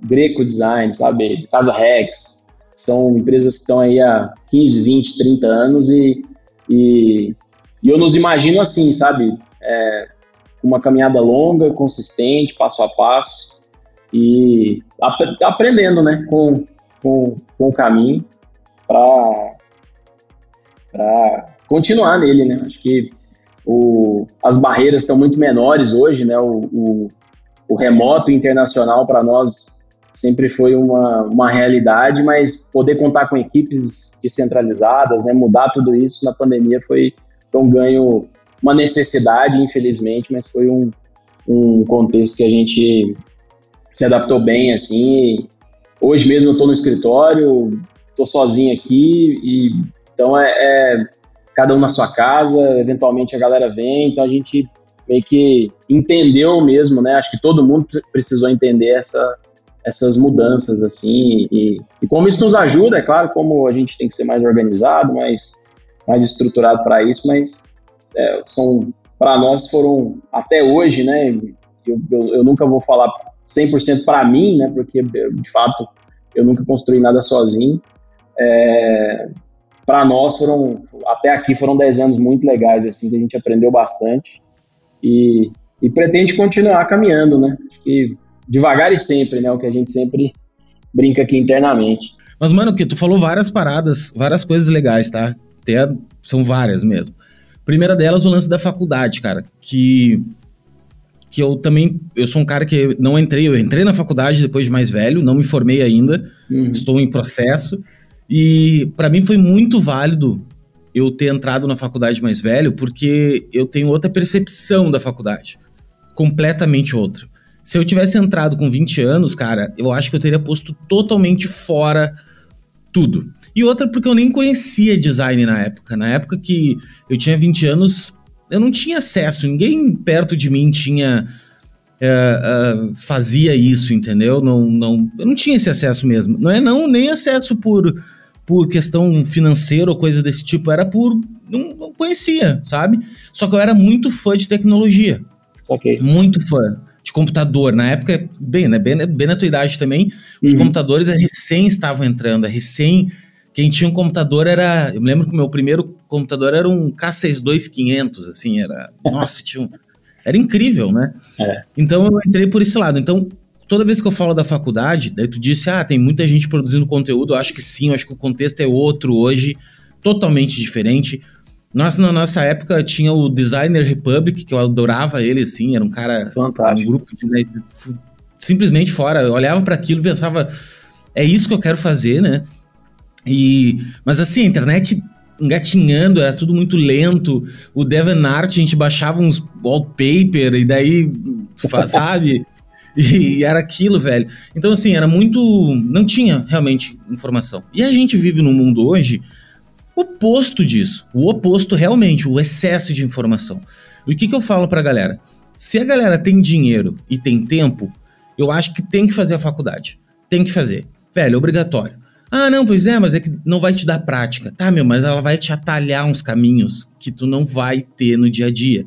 Greco Design, sabe? Casa Rex. São empresas que estão aí há 15, 20, 30 anos e, e, e eu nos imagino assim, sabe? É, uma caminhada longa, consistente, passo a passo e ap aprendendo, né? Com, com, com o caminho para continuar nele, né? Acho que o, as barreiras estão muito menores hoje, né? O, o, o remoto internacional para nós sempre foi uma, uma realidade, mas poder contar com equipes descentralizadas, né, mudar tudo isso na pandemia foi, um ganho, uma necessidade, infelizmente, mas foi um, um contexto que a gente se adaptou bem, assim. Hoje mesmo eu estou no escritório, estou sozinho aqui, e então é, é cada um na sua casa, eventualmente a galera vem, então a gente meio que entendeu mesmo, né? Acho que todo mundo precisou entender essa, essas mudanças, assim, e, e, como isso nos ajuda, é claro, como a gente tem que ser mais organizado, mais, mais estruturado para isso, mas é, são, para nós foram, até hoje, né, eu, eu, eu nunca vou falar 100% para mim, né, porque, de fato, eu nunca construí nada sozinho, é, para nós foram, até aqui foram 10 anos muito legais, assim, que a gente aprendeu bastante, e, e pretende continuar caminhando, né, acho que devagar e sempre, né? O que a gente sempre brinca aqui internamente. Mas, mano, que tu falou várias paradas, várias coisas legais, tá? Até, são várias mesmo. Primeira delas, o lance da faculdade, cara, que que eu também, eu sou um cara que não entrei, eu entrei na faculdade depois de mais velho, não me formei ainda, uhum. estou em processo, e para mim foi muito válido eu ter entrado na faculdade mais velho, porque eu tenho outra percepção da faculdade, completamente outra. Se eu tivesse entrado com 20 anos, cara, eu acho que eu teria posto totalmente fora tudo. E outra porque eu nem conhecia design na época. Na época que eu tinha 20 anos, eu não tinha acesso, ninguém perto de mim tinha. Uh, uh, fazia isso, entendeu? Não, não, eu não tinha esse acesso mesmo. Não é não nem acesso por, por questão financeira ou coisa desse tipo, era por não, não conhecia, sabe? Só que eu era muito fã de tecnologia, okay. muito fã de computador. Na época, bem, né, bem, bem na tua idade também, os uhum. computadores recém estavam entrando, recém. Quem tinha um computador era. Eu me lembro que o meu primeiro computador era um K62500, assim, era. Nossa, tinha um, Era incrível, né? É. Então eu entrei por esse lado. Então, toda vez que eu falo da faculdade, daí tu disse, ah, tem muita gente produzindo conteúdo, eu acho que sim, eu acho que o contexto é outro hoje, totalmente diferente. Nós, na nossa época, tinha o Designer Republic, que eu adorava ele, assim, era um cara, Fantástico. um grupo de, né, simplesmente fora, eu olhava para aquilo e pensava, é isso que eu quero fazer, né? E, mas assim, a internet engatinhando, era tudo muito lento. O DeviantArt, a gente baixava uns wallpaper e daí, sabe? E, era aquilo, velho. Então, assim, era muito. Não tinha realmente informação. E a gente vive num mundo hoje oposto disso. O oposto, realmente, o excesso de informação. E o que, que eu falo pra galera? Se a galera tem dinheiro e tem tempo, eu acho que tem que fazer a faculdade. Tem que fazer. Velho, é obrigatório. Ah, não, pois é, mas é que não vai te dar prática. Tá, meu, mas ela vai te atalhar uns caminhos que tu não vai ter no dia a dia.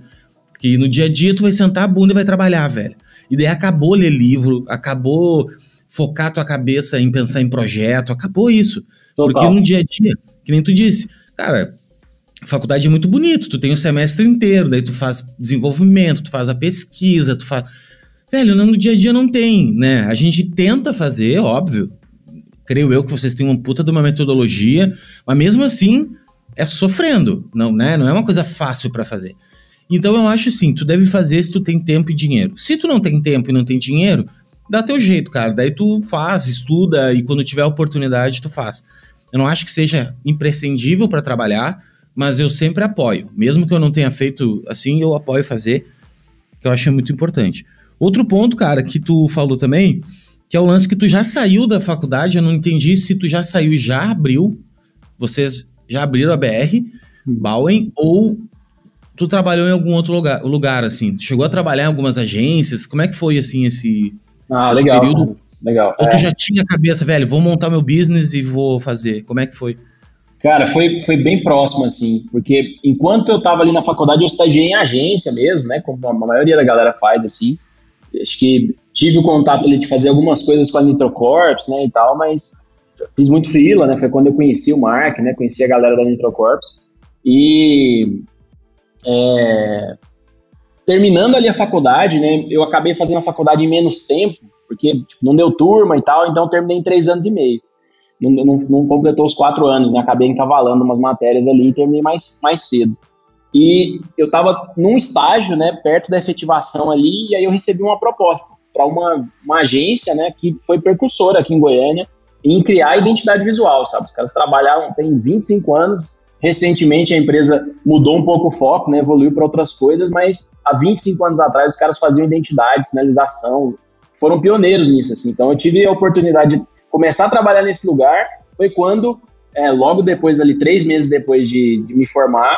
Que no dia a dia tu vai sentar a bunda e vai trabalhar, velho. E daí acabou ler livro, acabou focar tua cabeça em pensar em projeto, acabou isso. Total. Porque no dia a dia, que nem tu disse, cara, faculdade é muito bonito, tu tem o semestre inteiro, daí tu faz desenvolvimento, tu faz a pesquisa, tu faz. Velho, no dia a dia não tem, né? A gente tenta fazer, óbvio. Creio eu que vocês têm uma puta de uma metodologia, mas mesmo assim é sofrendo, não, né? Não é uma coisa fácil para fazer. Então eu acho assim, tu deve fazer se tu tem tempo e dinheiro. Se tu não tem tempo e não tem dinheiro, dá teu jeito, cara. Daí tu faz, estuda e quando tiver oportunidade tu faz. Eu não acho que seja imprescindível para trabalhar, mas eu sempre apoio. Mesmo que eu não tenha feito assim, eu apoio fazer, que eu acho muito importante. Outro ponto, cara, que tu falou também, que é o lance que tu já saiu da faculdade, eu não entendi se tu já saiu e já abriu, vocês já abriram a BR, hum. Bauen, ou tu trabalhou em algum outro lugar, lugar assim? Tu chegou a trabalhar em algumas agências? Como é que foi, assim, esse, ah, esse legal, período? Legal. Ou tu é. já tinha a cabeça, velho, vou montar meu business e vou fazer? Como é que foi? Cara, foi, foi bem próximo, assim, porque enquanto eu tava ali na faculdade, eu estagiei em agência mesmo, né, como a maioria da galera faz, assim. Acho que tive o contato ali de fazer algumas coisas com a Nitrocorps, né, e tal, mas fiz muito freela, né, foi quando eu conheci o Mark, né, conheci a galera da Nitrocorps. E é, terminando ali a faculdade, né, eu acabei fazendo a faculdade em menos tempo, porque tipo, não deu turma e tal, então terminei em três anos e meio. Não, não, não completou os quatro anos, né, acabei encavalando umas matérias ali e terminei mais, mais cedo. E eu estava num estágio, né, perto da efetivação ali, e aí eu recebi uma proposta para uma, uma agência, né, que foi percussora aqui em Goiânia, em criar identidade visual, sabe? Os caras trabalharam, tem 25 anos, Recentemente a empresa mudou um pouco o foco, né, evoluiu para outras coisas, mas há 25 anos atrás os caras faziam identidade, sinalização, foram pioneiros nisso. Assim. Então eu tive a oportunidade de começar a trabalhar nesse lugar. Foi quando, é, logo depois, ali três meses depois de, de me formar,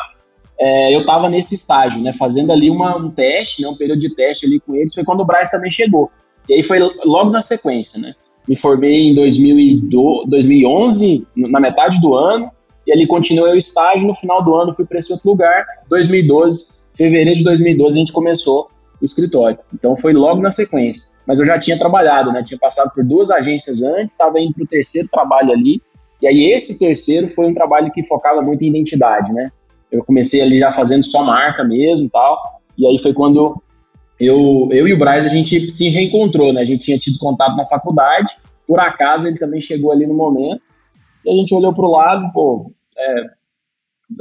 é, eu estava nesse estágio, né, fazendo ali uma, um teste, né, um período de teste ali com eles. Foi quando o Braz também chegou. E aí foi logo na sequência, né? Me formei em 2011, na metade do ano e ali continuei o estágio. No final do ano fui para esse outro lugar. 2012, fevereiro de 2012, a gente começou o escritório. Então foi logo na sequência. Mas eu já tinha trabalhado, né? Tinha passado por duas agências antes, estava indo para o terceiro trabalho ali. E aí esse terceiro foi um trabalho que focava muito em identidade, né? Eu comecei ali já fazendo só marca mesmo, tal. E aí foi quando eu, eu e o Braz a gente se reencontrou, né? A gente tinha tido contato na faculdade. Por acaso ele também chegou ali no momento. E a gente olhou para o lado, pô, é,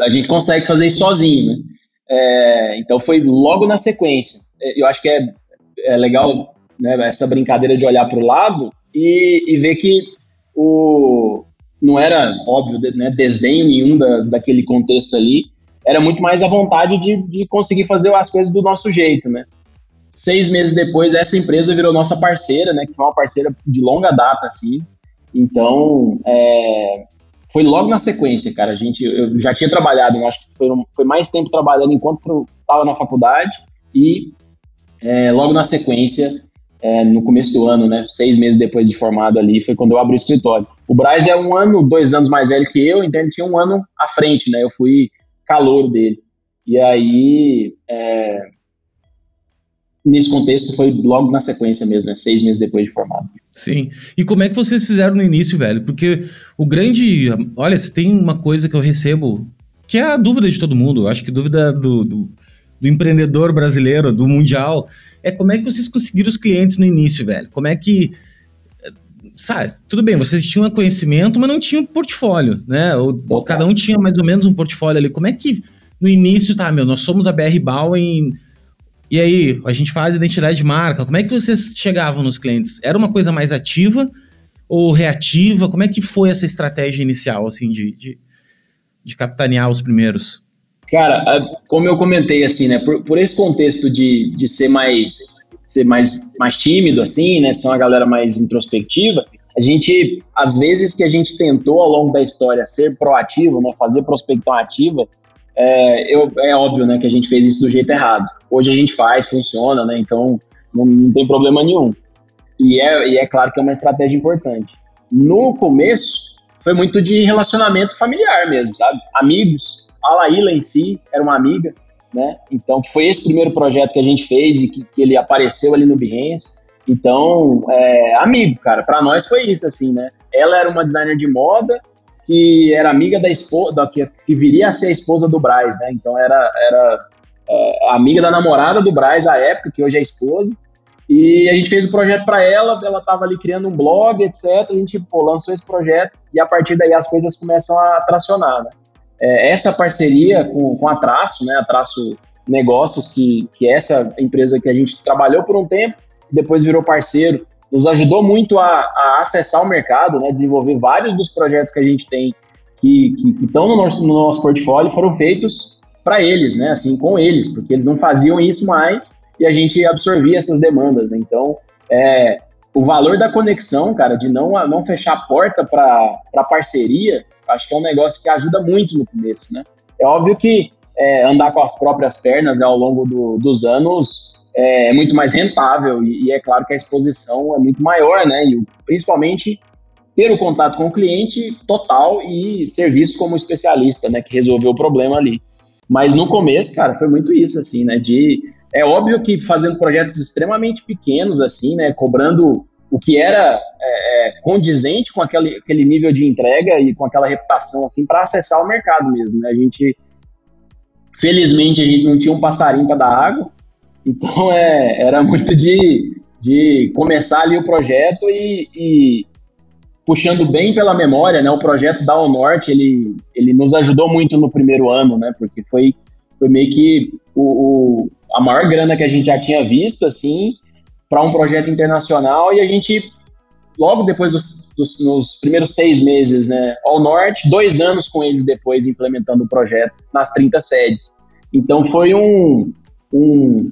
a gente consegue fazer isso sozinho, né? É, então foi logo na sequência. É, eu acho que é, é legal né, essa brincadeira de olhar para o lado e, e, ver que o, não era, óbvio, né, desdenho nenhum da, daquele contexto ali, era muito mais a vontade de, de conseguir fazer as coisas do nosso jeito, né? Seis meses depois, essa empresa virou nossa parceira, né? Que foi uma parceira de longa data, assim. Então, é, foi logo na sequência, cara. A gente, eu já tinha trabalhado, eu acho que foi, foi mais tempo trabalhando enquanto estava na faculdade e é, logo na sequência, é, no começo do ano, né, seis meses depois de formado ali, foi quando eu abri o escritório. O Braz é um ano, dois anos mais velho que eu, então ele tinha um ano à frente, né? Eu fui calouro dele. E aí, é, nesse contexto foi logo na sequência mesmo, né? seis meses depois de formado. Sim. E como é que vocês fizeram no início, velho? Porque o grande. Olha, se tem uma coisa que eu recebo, que é a dúvida de todo mundo, acho que dúvida do, do, do empreendedor brasileiro, do mundial, é como é que vocês conseguiram os clientes no início, velho? Como é que. Sabe, tudo bem, vocês tinham conhecimento, mas não tinham portfólio, né? Ou, cada um tinha mais ou menos um portfólio ali. Como é que no início, tá, meu, nós somos a BR Bowen e aí, a gente faz identidade de marca. Como é que vocês chegavam nos clientes? Era uma coisa mais ativa ou reativa? Como é que foi essa estratégia inicial, assim, de, de, de capitanear os primeiros? Cara, como eu comentei, assim, né, por, por esse contexto de, de ser mais ser mais, mais tímido, assim, né, ser uma galera mais introspectiva, a gente, às vezes que a gente tentou ao longo da história ser proativo, né, fazer prospecção ativa, é, eu, é óbvio, né, que a gente fez isso do jeito errado. Hoje a gente faz, funciona, né, então não, não tem problema nenhum. E é, e é claro que é uma estratégia importante. No começo, foi muito de relacionamento familiar mesmo, sabe? Amigos. A Laíla em si era uma amiga, né? Então, foi esse primeiro projeto que a gente fez e que, que ele apareceu ali no Behance. Então, é, amigo, cara, para nós foi isso, assim, né? Ela era uma designer de moda que era amiga da esposa, que, que viria a ser a esposa do Braz, né? Então era, era é, amiga da namorada do Braz à época, que hoje é esposa. E a gente fez o projeto para ela, ela estava ali criando um blog, etc. A gente pô, lançou esse projeto e a partir daí as coisas começam a tracionar. Né? É, essa parceria com, com a Traço, né, a Traço Negócios, que, que é essa empresa que a gente trabalhou por um tempo, depois virou parceiro nos ajudou muito a, a, acessar o mercado, né, desenvolver vários dos projetos que a gente tem que estão no nosso, no nosso portfólio foram feitos para eles, né, assim, com eles, porque eles não faziam isso mais e a gente absorvia essas demandas, né? Então, é, o valor da conexão, cara, de não, não fechar a porta para parceria, acho que é um negócio que ajuda muito no começo, né? É óbvio que é, andar com as próprias pernas né, ao longo do, dos anos é, é, muito mais rentável e, e, é claro que a exposição é muito maior, né? E principalmente ter o contato com o cliente total e ser visto como especialista, né? Que resolveu o problema ali. Mas no começo, cara, foi muito isso, assim, né? De é óbvio que fazendo projetos extremamente pequenos, assim, né? Cobrando o que era é, é condizente com aquele, aquele nível de entrega e com aquela reputação, assim, para acessar o mercado mesmo, né? A gente, felizmente, a gente não tinha um passarinho para dar água, então é, era muito de, de começar ali o projeto e, e, puxando bem pela memória, né? O projeto da Norte ele, ele nos ajudou muito no primeiro ano, né? Porque foi, foi meio que o, o a maior grana que a gente já tinha visto, assim, para um projeto internacional e a gente logo depois dos, dos, nos primeiros seis meses, né, ao norte, dois anos com eles depois implementando o projeto nas 30 sedes. Então foi um, um,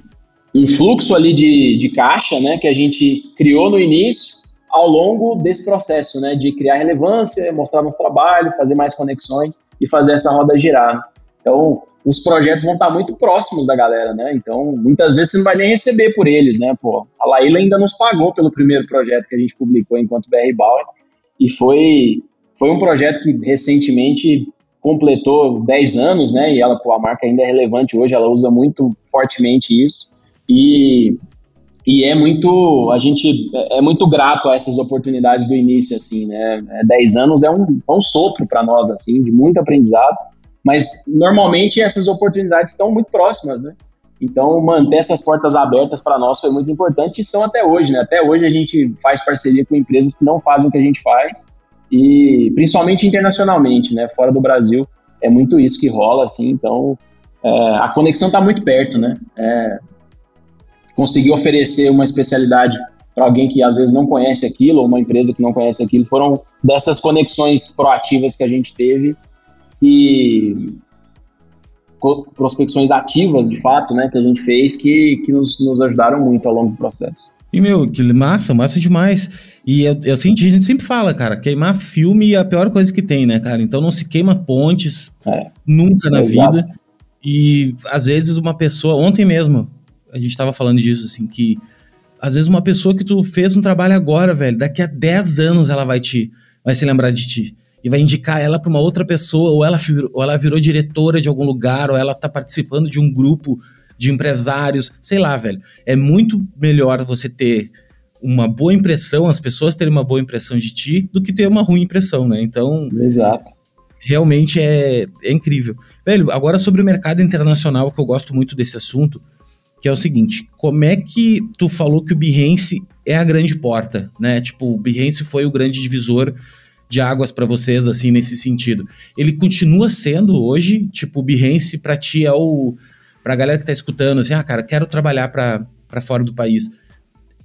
um fluxo ali de, de caixa, né, que a gente criou no início, ao longo desse processo, né, de criar relevância, mostrar nosso trabalho, fazer mais conexões e fazer essa roda girar. Então, os projetos vão estar muito próximos da galera, né? Então, muitas vezes você não vai nem receber por eles, né? Pô, a Laíla ainda nos pagou pelo primeiro projeto que a gente publicou enquanto BR Bauer e foi foi um projeto que recentemente completou 10 anos, né? E ela, pô, a marca ainda é relevante hoje, ela usa muito fortemente isso. E, e é muito, a gente é, é muito grato a essas oportunidades do início, assim, né? É, 10 anos é um, é um sopro para nós, assim, de muito aprendizado, mas normalmente essas oportunidades estão muito próximas, né? Então, manter essas portas abertas para nós foi muito importante e são até hoje, né? Até hoje a gente faz parceria com empresas que não fazem o que a gente faz e principalmente internacionalmente, né? Fora do Brasil é muito isso que rola, assim. Então, é, a conexão está muito perto, né? É, conseguir oferecer uma especialidade para alguém que às vezes não conhece aquilo, ou uma empresa que não conhece aquilo, foram dessas conexões proativas que a gente teve e prospecções ativas, de fato, né, que a gente fez, que, que nos, nos ajudaram muito ao longo do processo. E, meu, que massa, massa demais. E eu, eu, assim, a gente sempre fala, cara, queimar filme é a pior coisa que tem, né, cara? Então não se queima pontes é, nunca na exato. vida. E às vezes uma pessoa, ontem mesmo, a gente tava falando disso, assim, que às vezes uma pessoa que tu fez um trabalho agora, velho, daqui a 10 anos ela vai te vai se lembrar de ti e vai indicar ela para uma outra pessoa, ou ela, ou ela virou diretora de algum lugar, ou ela tá participando de um grupo de empresários, sei lá, velho. É muito melhor você ter uma boa impressão, as pessoas terem uma boa impressão de ti, do que ter uma ruim impressão, né? Então. Exato. Realmente é, é incrível. Velho, agora sobre o mercado internacional, que eu gosto muito desse assunto, que é o seguinte: como é que tu falou que o Behance é a grande porta, né? Tipo, o Behance foi o grande divisor de águas para vocês, assim, nesse sentido. Ele continua sendo hoje, tipo, o Behance pra ti é o. pra galera que tá escutando, assim, ah, cara, quero trabalhar para fora do país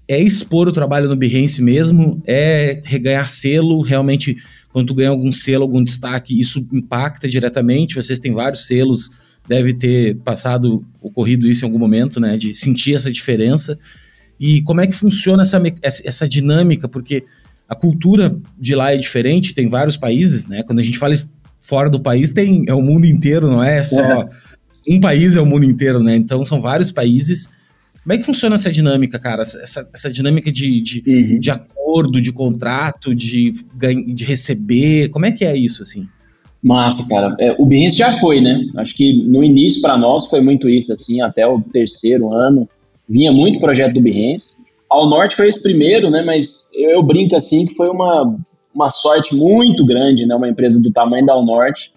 é expor o trabalho no Behance mesmo, é reganhar selo, realmente, quando tu ganha algum selo, algum destaque, isso impacta diretamente, vocês têm vários selos, deve ter passado, ocorrido isso em algum momento, né, de sentir essa diferença, e como é que funciona essa, essa dinâmica, porque a cultura de lá é diferente, tem vários países, né, quando a gente fala fora do país, tem, é o mundo inteiro, não é só... É. Um país é o mundo inteiro, né? Então são vários países como é que funciona essa dinâmica, cara? Essa, essa dinâmica de, de, uhum. de acordo, de contrato, de, de receber? Como é que é isso, assim? Massa, cara. É, o Behance já foi, né? Acho que no início para nós foi muito isso, assim, até o terceiro ano. Vinha muito projeto do Behance. Ao Norte foi esse primeiro, né? Mas eu, eu, brinco assim que foi uma, uma sorte muito grande, né? Uma empresa do tamanho da Ao Norte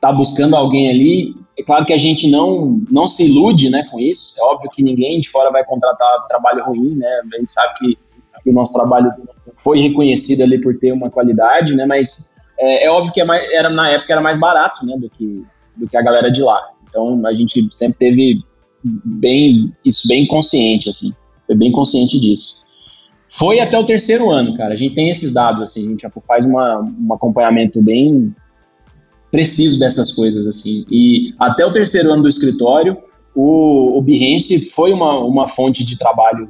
tá buscando alguém ali é claro que a gente não, não se ilude né, com isso. É óbvio que ninguém de fora vai contratar trabalho ruim, né? A gente sabe que, que o nosso trabalho foi reconhecido ali por ter uma qualidade, né? Mas é, é óbvio que é mais, era, na época era mais barato, né? Do que, do que a galera de lá. Então a gente sempre teve bem isso bem consciente, assim. Foi bem consciente disso. Foi até o terceiro ano, cara. A gente tem esses dados, assim. A gente faz uma, um acompanhamento bem preciso dessas coisas, assim. E até o terceiro ano do escritório, o, o Behance foi uma, uma fonte de trabalho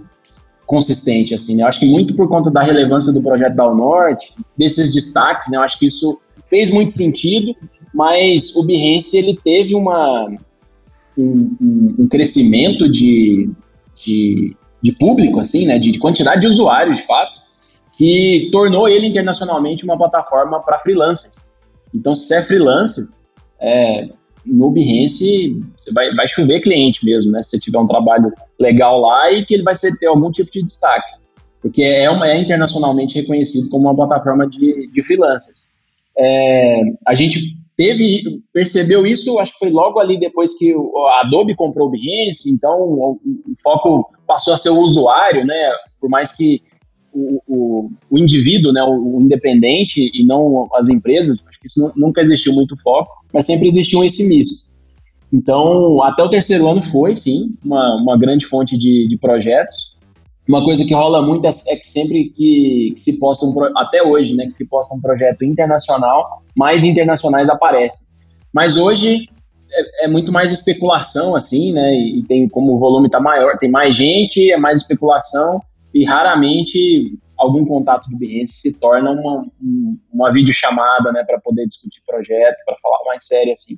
consistente, assim, né? Eu acho que muito por conta da relevância do projeto da Norte, desses destaques, né? Eu acho que isso fez muito sentido, mas o Behance, ele teve uma, um, um crescimento de, de, de, público, assim, né? De, de quantidade de usuários, de fato, que tornou ele internacionalmente uma plataforma para freelancers. Então, se é freelancer, é, no Behance você vai, vai chover cliente mesmo, né? Se você tiver um trabalho legal lá e que ele vai ser, ter algum tipo de destaque. Porque é, uma, é internacionalmente reconhecido como uma plataforma de, de freelancers. É, a gente teve, percebeu isso, acho que foi logo ali depois que a Adobe comprou o Behance, então o, o foco passou a ser o usuário, né? Por mais que o, o, indivíduo, né, o, o, independente e não as empresas, acho que isso nunca existiu muito foco, mas sempre existiu esse misto. Então, até o terceiro ano foi, sim, uma, uma grande fonte de, de projetos. Uma coisa que rola muito é, é que sempre que, que, se posta um até hoje, né, que se posta um projeto internacional, mais internacionais aparecem. Mas hoje é, é muito mais especulação, assim, né, e, e tem como o volume está maior, tem mais gente, é mais especulação, e raramente algum contato do Behance se torna uma, uma videochamada, né, para poder discutir projeto, para falar mais sério, assim.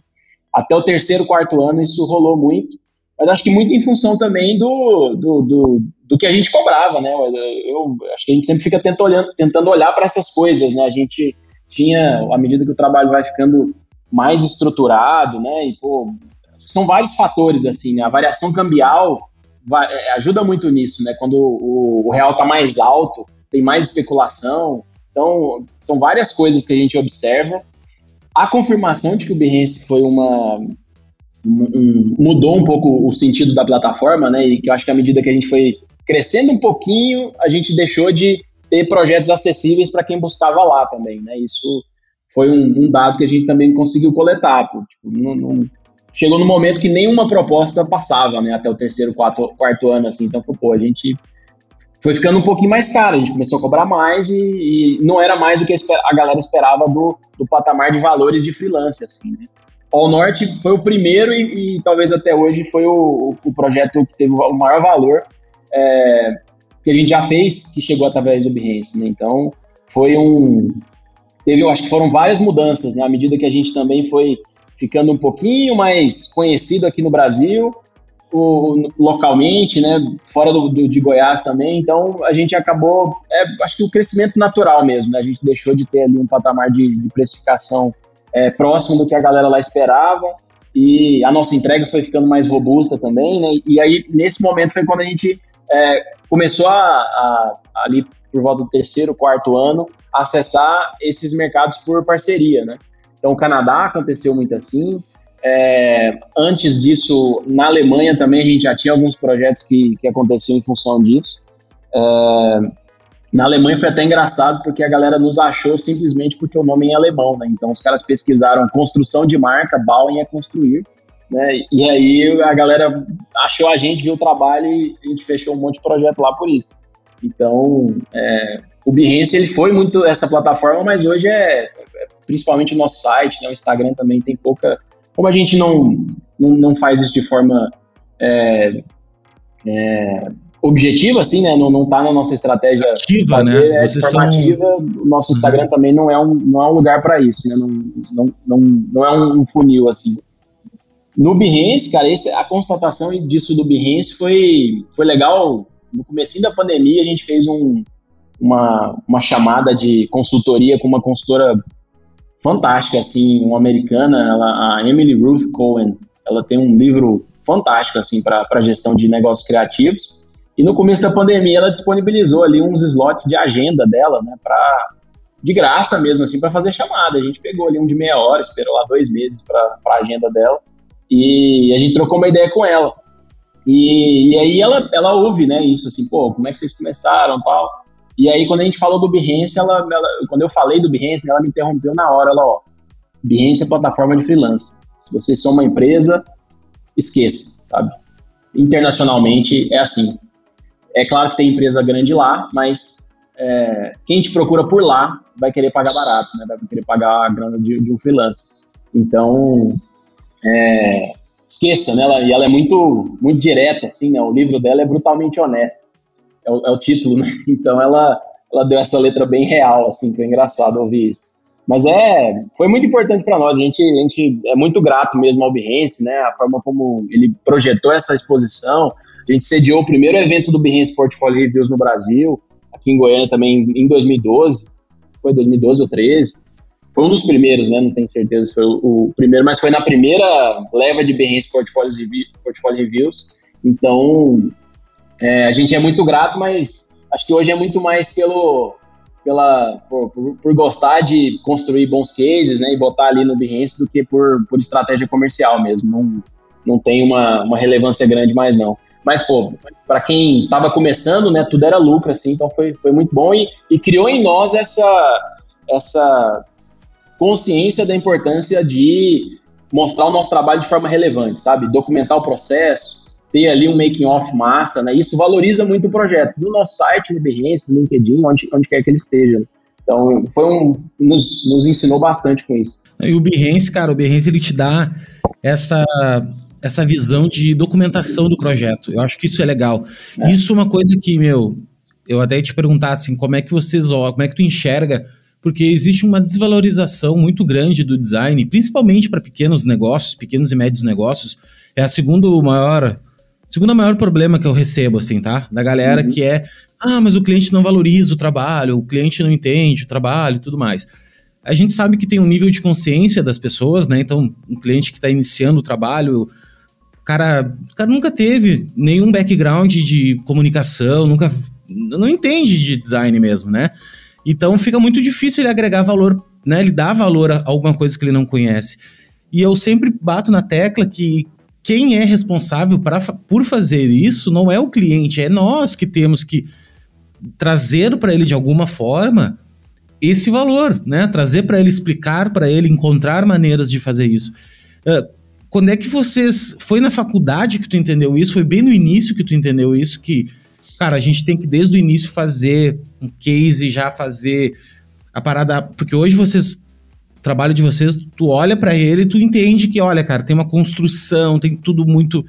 Até o terceiro, quarto ano isso rolou muito, mas acho que muito em função também do, do, do, do que a gente cobrava, né, eu, acho que a gente sempre fica tenta olhando, tentando olhar para essas coisas, né, a gente tinha, à medida que o trabalho vai ficando mais estruturado, né, e, pô, são vários fatores, assim, né, a variação cambial vai, é, ajuda muito nisso, né? Quando o, o real está mais alto, tem mais especulação. Então, são várias coisas que a gente observa. A confirmação de que o Behance foi uma. Um, mudou um pouco o sentido da plataforma, né? E que eu acho que à medida que a gente foi crescendo um pouquinho, a gente deixou de ter projetos acessíveis para quem buscava lá também, né? Isso foi um, um, dado que a gente também conseguiu coletar. Tipo, não, não, chegou no momento que nenhuma proposta passava, né, até o terceiro, quarto, quarto ano, assim, então, pô, a gente foi ficando um pouquinho mais caro, a gente começou a cobrar mais e, e não era mais o que a galera esperava do, do patamar de valores de freelance, assim, né. All Norte foi o primeiro e, e talvez até hoje foi o, o, projeto que teve o maior valor é, que a gente já fez, que chegou através do Behance, né, então foi um... Teve, eu acho que foram várias mudanças, né, à medida que a gente também foi ficando um pouquinho mais conhecido aqui no Brasil, o, localmente, né, fora do, do, de Goiás também. Então a gente acabou, é, acho que o crescimento natural mesmo, né? A gente deixou de ter ali um patamar de, de precificação é, próximo do que a galera lá esperava e a nossa entrega foi ficando mais robusta também, né? E aí, nesse momento, foi quando a gente é, começou a, a, ali por volta do terceiro, quarto ano, acessar esses mercados por parceria, né? Então, o Canadá aconteceu muito assim. É, antes disso, na Alemanha também a gente já tinha alguns projetos que, que aconteciam em função disso. É, na Alemanha foi até engraçado porque a galera nos achou simplesmente porque o nome é alemão, né? Então os caras pesquisaram construção de marca, Bauen é construir, né? E aí a galera achou a gente, viu o trabalho e a gente fechou um monte de projeto lá por isso. Então, é, o Behance ele foi muito essa plataforma, mas hoje é, é principalmente o nosso site, né? O Instagram também tem pouca. Como a gente não, não, não faz isso de forma é, é, objetiva, assim, né? Não, não tá na nossa estratégia ativa, fazer, né? É, Vocês são... o nosso Instagram uhum. também não é, um, não é um lugar para isso, né? Não, não, não, não é um funil, assim. No Behance, cara, esse, a constatação disso do Behance foi, foi legal. No começo da pandemia, a gente fez um, uma, uma chamada de consultoria com uma consultora fantástica, assim, uma americana, ela, a Emily Ruth Cohen. Ela tem um livro fantástico, assim, para gestão de negócios criativos. E no começo da pandemia ela disponibilizou ali uns slots de agenda dela, né, para de graça mesmo assim para fazer chamada. A gente pegou ali um de meia hora, esperou lá dois meses para a agenda dela e a gente trocou uma ideia com ela. E, e, aí ela, ela ouve, né, isso assim, pô, como é que vocês começaram, tal. E aí quando a gente falou do Behance, ela, ela quando eu falei do Behance, ela me interrompeu na hora, ela, ó, Behance é plataforma de freelance. Se vocês são uma empresa, esqueça, sabe? Internacionalmente é assim. É claro que tem empresa grande lá, mas é, quem te procura por lá vai querer pagar barato, né? Vai querer pagar a grana de, de um freelance. Então, é, esqueça, né? Ela, e ela é muito, muito direta, assim, né? O livro dela é brutalmente honesto. É o, é o título, né? Então, ela, ela deu essa letra bem real, assim, que é engraçado ouvir isso. Mas é, foi muito importante para nós. A gente, a gente é muito grato mesmo ao Behance, né? A forma como ele projetou essa exposição, a gente sediou o primeiro evento do Behance Portfolio Reviews no Brasil, aqui em Goiânia também em 2012. Foi 2012 ou 13. Foi um dos primeiros, né? Não tenho certeza se foi o, primeiro, mas foi na primeira leva de Behance Portfolio, Portfolio Reviews. Então, é, a gente é muito grato, mas acho que hoje é muito mais pelo, pela, por, por, por, gostar de construir bons cases né, e botar ali no Behance do que por, por estratégia comercial mesmo. Não, não tem uma, uma relevância grande mais não. Mas, pô, para quem estava começando, né, tudo era lucro, assim, então foi, foi muito bom e, e criou em nós essa, essa consciência da importância de mostrar o nosso trabalho de forma relevante, sabe? Documentar o processo, ter ali um making off massa, né? Isso valoriza muito o projeto. No nosso site, no Behance, no LinkedIn, onde, onde quer que ele esteja. Então, foi um, nos, nos ensinou bastante com isso. E o Behance, cara, o Behance ele te dá essa essa visão de documentação do projeto. Eu acho que isso é legal. É. Isso é uma coisa que, meu, eu até ia te perguntar assim, como é que vocês como é que tu enxerga, porque existe uma desvalorização muito grande do design, principalmente para pequenos negócios, pequenos e médios negócios. É a segundo maior, segundo maior problema que eu recebo, assim, tá? Da galera uhum. que é, ah, mas o cliente não valoriza o trabalho, o cliente não entende o trabalho e tudo mais. A gente sabe que tem um nível de consciência das pessoas, né? Então, um cliente que está iniciando o trabalho, cara, o cara nunca teve nenhum background de comunicação, nunca não entende de design mesmo, né? Então fica muito difícil ele agregar valor, né? Ele dá valor a alguma coisa que ele não conhece. E eu sempre bato na tecla que quem é responsável pra, por fazer isso não é o cliente, é nós que temos que trazer para ele de alguma forma esse valor, né? Trazer para ele, explicar para ele, encontrar maneiras de fazer isso. Quando é que vocês. Foi na faculdade que tu entendeu isso? Foi bem no início que tu entendeu isso? Que, cara, a gente tem que desde o início fazer um case, já fazer a parada. Porque hoje vocês. Trabalho de vocês, tu olha para ele e tu entende que, olha, cara, tem uma construção, tem tudo muito.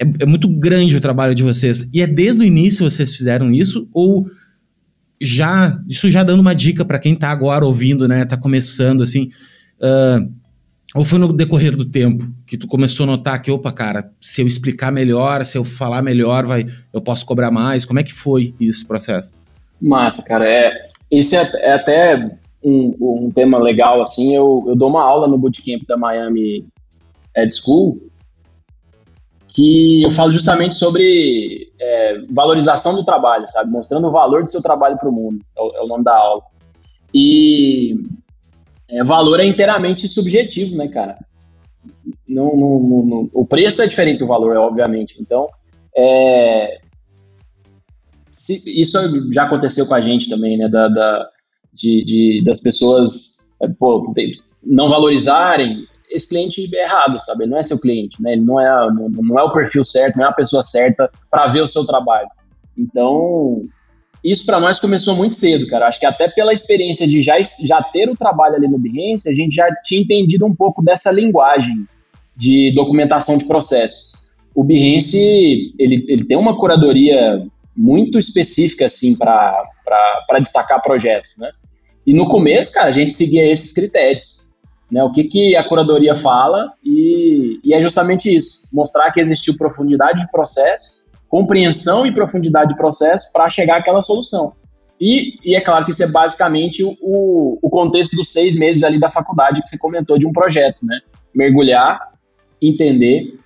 É, é, muito grande o trabalho de vocês. E é desde o início vocês fizeram isso? Ou já. Isso já dando uma dica para quem tá agora ouvindo, né? Tá começando assim. Uh, ou foi no decorrer do tempo que tu começou a notar que, opa, cara, se eu explicar melhor, se eu falar melhor, vai, eu posso cobrar mais? Como é que foi esse processo? Massa, cara. É, esse é, é até um, um, tema legal, assim. Eu, eu dou uma aula no Bootcamp da Miami Ed School, que eu falo justamente sobre é, valorização do trabalho, sabe? Mostrando o valor do seu trabalho para o mundo, é o, é o, nome da aula. E é, valor é inteiramente subjetivo, né, cara? Não, não, o preço é diferente do valor, obviamente. Então, é, se, isso já aconteceu com a gente também, né? Da, da de, de, das pessoas é, pô, não valorizarem esse cliente é errado, sabe? Ele não é seu cliente, né? Ele não é, não, não é o perfil certo, não é a pessoa certa para ver o seu trabalho. Então, isso para nós começou muito cedo, cara. Acho que até pela experiência de já, já ter o trabalho ali no Behance, a gente já tinha entendido um pouco dessa linguagem de documentação de processo. O Behance, ele, ele tem uma curadoria muito específica, assim, para destacar projetos, né? E no começo, cara, a gente seguia esses critérios. Né, o que, que a curadoria fala e, e é justamente isso, mostrar que existiu profundidade de processo, compreensão e profundidade de processo para chegar àquela solução. E, e, é claro que isso é basicamente o, o contexto dos seis meses ali da faculdade que você comentou de um projeto, né? Mergulhar, entender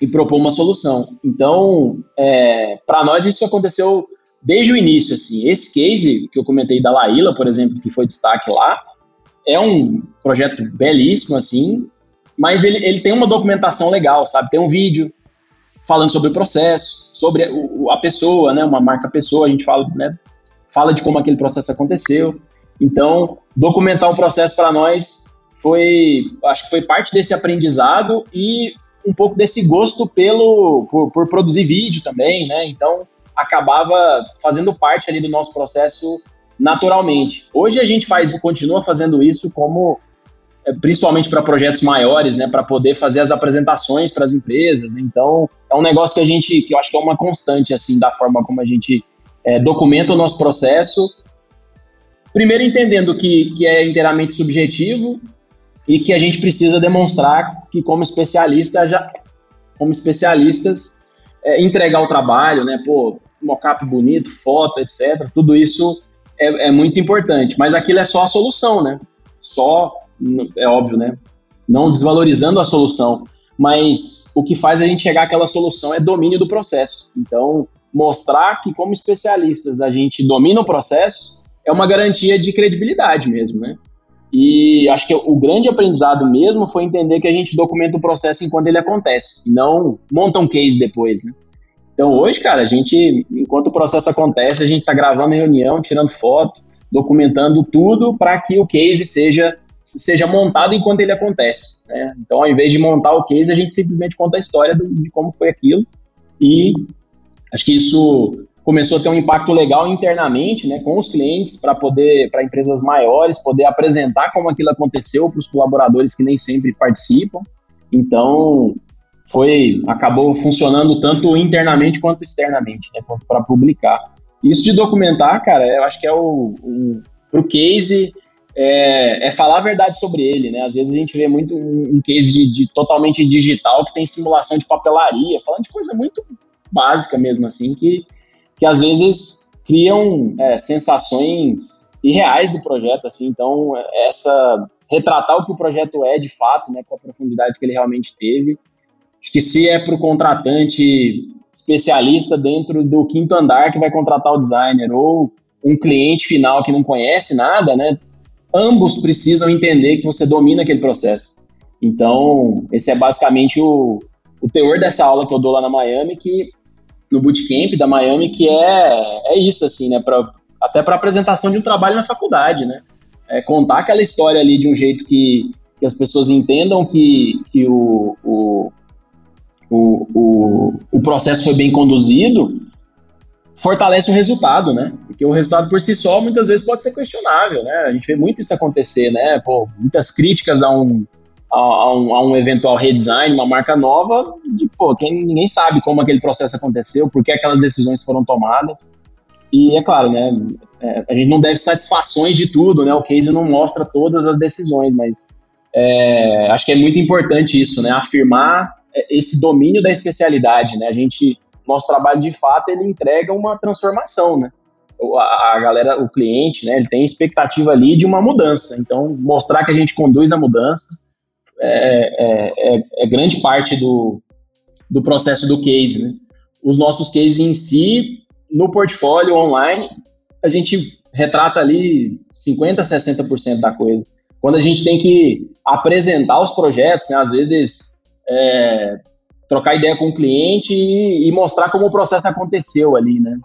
e propor uma solução. Então, é, para nós isso aconteceu desde o início, assim. Esse case que eu comentei da Laíla, por exemplo, que foi destaque lá, é um projeto belíssimo, assim, mas ele, ele tem uma documentação legal, sabe? Tem um vídeo falando sobre o processo, sobre a pessoa, né? Uma marca pessoa, a gente fala, né? Fala de como aquele processo aconteceu. Então, documentar o processo para nós foi, acho que foi parte desse aprendizado e um pouco desse gosto pelo por, por produzir vídeo também, né? Então, acabava fazendo parte ali do nosso processo naturalmente. Hoje a gente faz continua fazendo isso como é, principalmente para projetos maiores, né, para poder fazer as apresentações para as empresas. Então, é um negócio que a gente, que eu acho que é uma constante assim da forma como a gente é, documenta o nosso processo. Primeiro entendendo que, que é inteiramente subjetivo e que a gente precisa demonstrar que como especialista já, como especialistas, é, entregar o trabalho, né, pô, mockup bonito, foto, etc. Tudo isso é, é, muito importante. Mas aquilo é só a solução, né? Só, é óbvio, né? Não desvalorizando a solução. Mas o que faz a gente chegar àquela solução é domínio do processo. Então, mostrar que, como especialistas, a gente domina o processo é uma garantia de credibilidade mesmo, né? E acho que o grande aprendizado mesmo foi entender que a gente documenta o processo enquanto ele acontece, não monta um case depois, né? Então hoje, cara, a gente, enquanto o processo acontece, a gente está gravando reunião, tirando foto, documentando tudo para que o case seja, seja montado enquanto ele acontece. Né? Então, ao invés de montar o case, a gente simplesmente conta a história do, de como foi aquilo. E acho que isso começou a ter um impacto legal internamente, né, com os clientes, para poder, para empresas maiores, poder apresentar como aquilo aconteceu para os colaboradores que nem sempre participam. Então, foi acabou funcionando tanto internamente quanto externamente, né, para publicar. Isso de documentar, cara, eu acho que é o, o pro case é, é, falar a verdade sobre ele, né? Às vezes a gente vê muito um, um case de, de, totalmente digital que tem simulação de papelaria, falando de coisa muito básica mesmo assim, que, que às vezes criam é, sensações irreais do projeto, assim. Então essa retratar o que o projeto é de fato, né, com a profundidade que ele realmente teve, Acho que se é para o contratante especialista dentro do quinto andar que vai contratar o designer ou um cliente final que não conhece nada, né? Ambos precisam entender que você domina aquele processo. Então, esse é basicamente o, o teor dessa aula que eu dou lá na Miami, que no bootcamp da Miami, que é, é isso, assim, né? Pra, até para apresentação de um trabalho na faculdade, né? É contar aquela história ali de um jeito que, que as pessoas entendam que, que o, o, o, o, o processo foi bem conduzido, fortalece o resultado, né? Porque o resultado por si só muitas vezes pode ser questionável, né? A gente vê muito isso acontecer, né? Pô, muitas críticas a um, a, a, um, a um eventual redesign, uma marca nova, de pô, quem, ninguém sabe como aquele processo aconteceu, por que aquelas decisões foram tomadas. E é claro, né? É, a gente não deve satisfações de tudo, né? O case não mostra todas as decisões, mas é, acho que é muito importante isso, né? Afirmar esse domínio da especialidade, né? A gente, nosso trabalho de fato, ele entrega uma transformação, né? A, a galera, o cliente, né? Ele tem expectativa ali de uma mudança. Então, mostrar que a gente conduz a mudança, é, é, é, é grande parte do, do processo do case, né? Os nossos cases em si, no portfólio online, a gente retrata ali 50%, 60% da coisa. Quando a gente tem que apresentar os projetos, né, às vezes é, trocar ideia com o cliente e, e, mostrar como o processo aconteceu ali, né?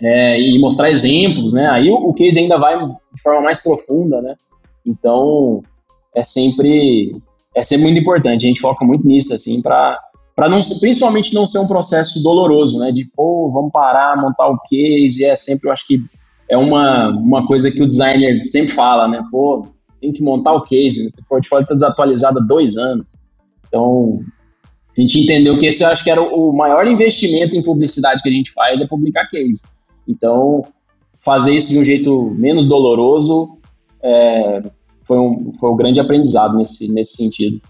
É, e mostrar exemplos, né? Aí o, o case ainda vai de forma mais profunda, né? Então é sempre é sempre muito importante. A gente foca muito nisso, assim, para para não principalmente não ser um processo doloroso, né? De pô, vamos parar, montar o case, é sempre eu acho que é uma, uma coisa que o designer sempre fala, né? Pô, tem que montar o case, o portfólio está desatualizado há dois anos. Então, a gente entendeu que esse eu acho que era o maior investimento em publicidade que a gente faz é publicar case. Então, fazer isso de um jeito menos doloroso é, foi, um, foi um grande aprendizado nesse, nesse sentido.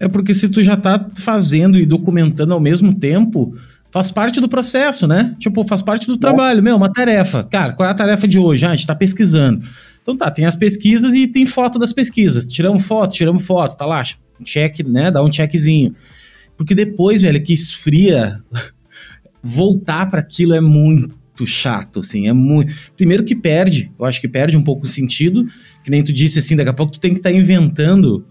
É porque se tu já tá fazendo e documentando ao mesmo tempo, faz parte do processo, né? Tipo, faz parte do é. trabalho. Meu, uma tarefa. Cara, qual é a tarefa de hoje? Ah, a gente tá pesquisando. Então tá, tem as pesquisas e tem foto das pesquisas. Tiramos foto, tiramos foto, tá lá, check, né? Dá um checkzinho. Porque depois, velho, que esfria, voltar para aquilo é muito chato, assim, é muito... Primeiro que perde, eu acho que perde um pouco o sentido, que nem tu disse, assim, daqui a pouco tu tem que estar tá inventando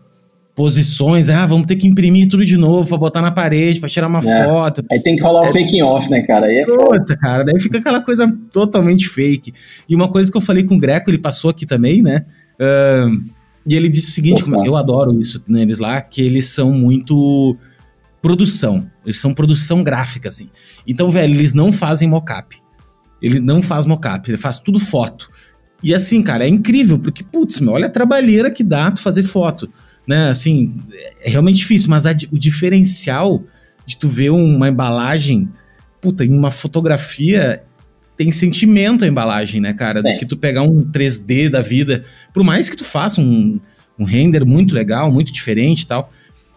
posições, ah, vamos ter que imprimir tudo de novo para botar na parede, para tirar uma é. foto. Aí tem que rolar o é, off, né, cara? Aí é Puta, cara, daí fica aquela coisa totalmente fake. E uma coisa que eu falei com o Greco, ele passou aqui também, né? Uh, e ele disse o seguinte, Opa. eu adoro isso neles lá, que eles são muito produção. Eles são produção gráfica, assim. Então, velho, eles não fazem mocap. Eles não fazem mocap, ele faz tudo foto. E assim, cara, é incrível, porque, putz, meu, olha a trabalheira que dá tu fazer foto né? Assim, é realmente difícil, mas a, o diferencial de tu ver uma embalagem, puta, em uma fotografia tem sentimento a embalagem, né, cara? Do que tu pegar um 3D da vida. Por mais que tu faça um, um render muito legal, muito diferente e tal,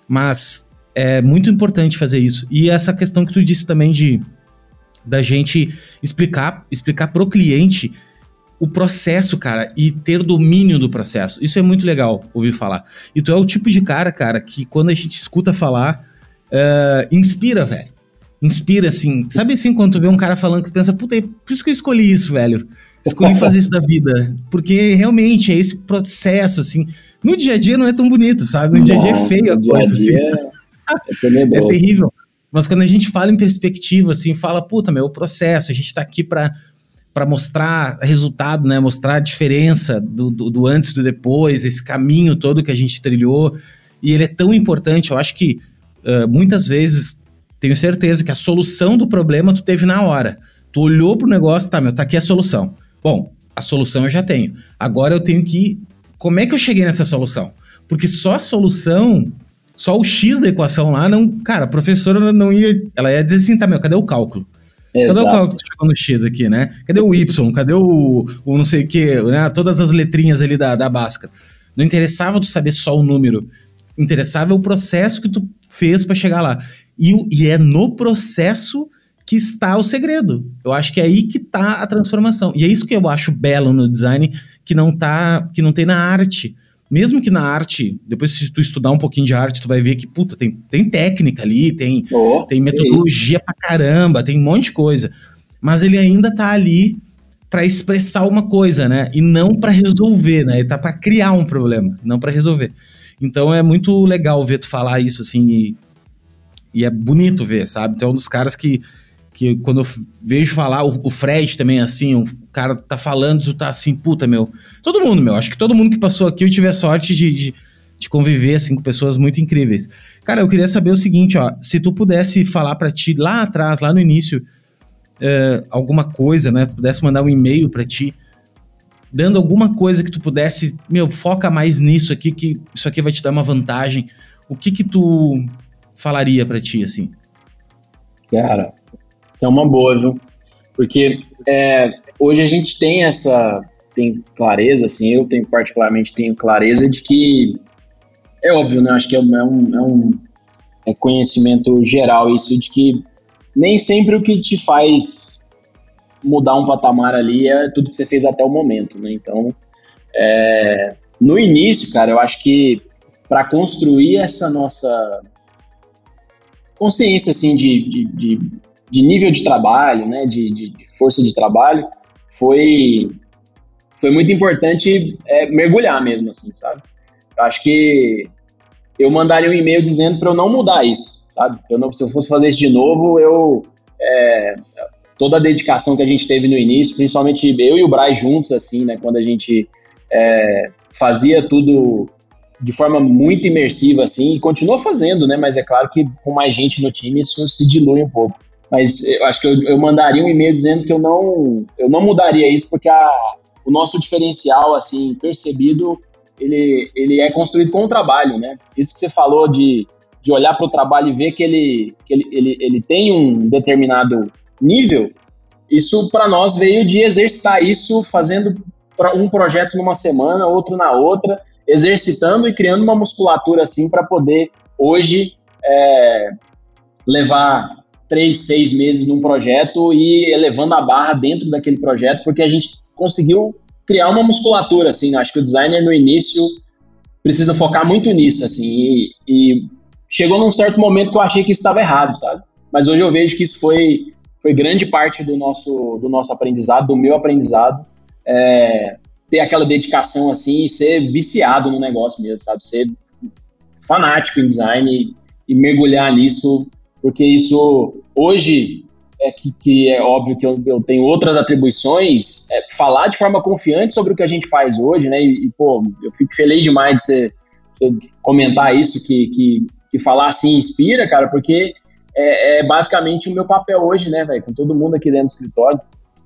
mas é muito importante fazer isso. E essa questão que tu disse também de da gente explicar explicar pro cliente o processo, cara, e ter domínio do processo. Isso é muito legal ouvir falar. E tu é o tipo de cara, cara, que quando a gente escuta falar, uh, inspira, velho. Inspira, assim. Sabe assim, quando tu vê um cara falando que pensa, puta, é por isso que eu escolhi isso, velho. Escolhi fazer isso da vida. Porque realmente é esse processo, assim. No dia a dia não é tão bonito, sabe? No dia a dia é feio a coisa, assim. É, é, é terrível. Mas quando a gente fala em perspectiva, assim, fala, puta, meu, o processo, a gente tá aqui pra para mostrar resultado, né? Mostrar a diferença do, do, do, antes e do depois, esse caminho todo que a gente trilhou. E ele é tão importante, eu acho que uh, muitas vezes tenho certeza que a solução do problema tu teve na hora. Tu olhou pro negócio, tá, meu, tá aqui a solução. Bom, a solução eu já tenho. Agora eu tenho que. Como é que eu cheguei nessa solução? Porque só a solução, só o X da equação lá, não. Cara, a professora não ia. Ela ia dizer assim, tá, meu, cadê o cálculo? Exato. Cadê o cálculo que tu chegou no X aqui, né? Cadê o Y? Cadê o, o não sei o quê, né? Todas as letrinhas ali da, da Bhaskara. Não interessava tu saber só o número. Interessava o processo que tu fez para chegar lá. E, e é no processo que está o segredo. Eu acho que é aí que está a transformação. E é isso que eu acho belo no design, que não tá, que não tem na arte mesmo que na arte, depois se tu estudar um pouquinho de arte, tu vai ver que, puta, tem, tem técnica ali, tem, oh, tem metodologia pra caramba, tem um monte de coisa. Mas ele ainda tá ali para expressar uma coisa, né? E não para resolver, né? Ele tá para criar um problema, não para resolver. Então é muito legal ver tu falar isso assim e, e é bonito ver, sabe? Tu é um dos caras que que quando eu vejo falar, o, o Fred também, assim, o cara tá falando, tu tá assim, puta, meu. Todo mundo, meu. Acho que todo mundo que passou aqui eu tive a sorte de, de, de conviver, assim, com pessoas muito incríveis. Cara, eu queria saber o seguinte, ó. Se tu pudesse falar para ti lá atrás, lá no início, uh, alguma coisa, né? Tu pudesse mandar um e-mail para ti, dando alguma coisa que tu pudesse, meu, foca mais nisso aqui, que isso aqui vai te dar uma vantagem. O que que tu falaria para ti, assim? Cara, isso é uma boa, viu? Porque é, hoje a gente tem essa tem clareza, assim, eu tenho particularmente tenho clareza de que é óbvio, né? Acho que é um, é um, é um é conhecimento geral isso de que nem sempre o que te faz mudar um patamar ali é tudo que você fez até o momento, né? Então, é, no início, cara, eu acho que para construir essa nossa consciência assim de, de, de, de nível de trabalho, né, de, de, força de trabalho, foi foi muito importante é, mergulhar mesmo, assim, sabe? Eu acho que eu mandaria um e-mail dizendo para eu não mudar isso, sabe? Eu não, se eu fosse fazer isso de novo, eu é, toda a dedicação que a gente teve no início, principalmente eu e o Braz juntos, assim, né? Quando a gente é, fazia tudo de forma muito imersiva, assim, e continua fazendo, né? Mas é claro que com mais gente no time isso se dilui um pouco. Mas eu acho que eu, eu mandaria um e-mail dizendo que eu não, eu não mudaria isso, porque a, o nosso diferencial, assim, percebido, ele, ele é construído com o trabalho, né? Isso que você falou de, de olhar para o trabalho e ver que, ele, que ele, ele, ele tem um determinado nível, isso para nós veio de exercitar isso fazendo um projeto numa semana, outro na outra, exercitando e criando uma musculatura assim para poder hoje é, levar três, seis meses num projeto e elevando a barra dentro daquele projeto, porque a gente conseguiu criar uma musculatura, assim, acho que o designer no início precisa focar muito nisso, assim, e, e chegou num certo momento que eu achei que isso estava errado, sabe? Mas hoje eu vejo que isso foi, foi grande parte do nosso, do nosso aprendizado, do meu aprendizado, é, ter aquela dedicação assim e ser viciado no negócio mesmo, sabe? Ser fanático em design e, e mergulhar nisso, porque isso hoje é que, que é óbvio que eu, eu, tenho outras atribuições, é falar de forma confiante sobre o que a gente faz hoje, né? E, e pô, eu fico feliz demais de você, comentar isso, que, que, que falar assim inspira, cara, porque é, é basicamente o meu papel hoje, né, velho? Com todo mundo aqui dentro do escritório.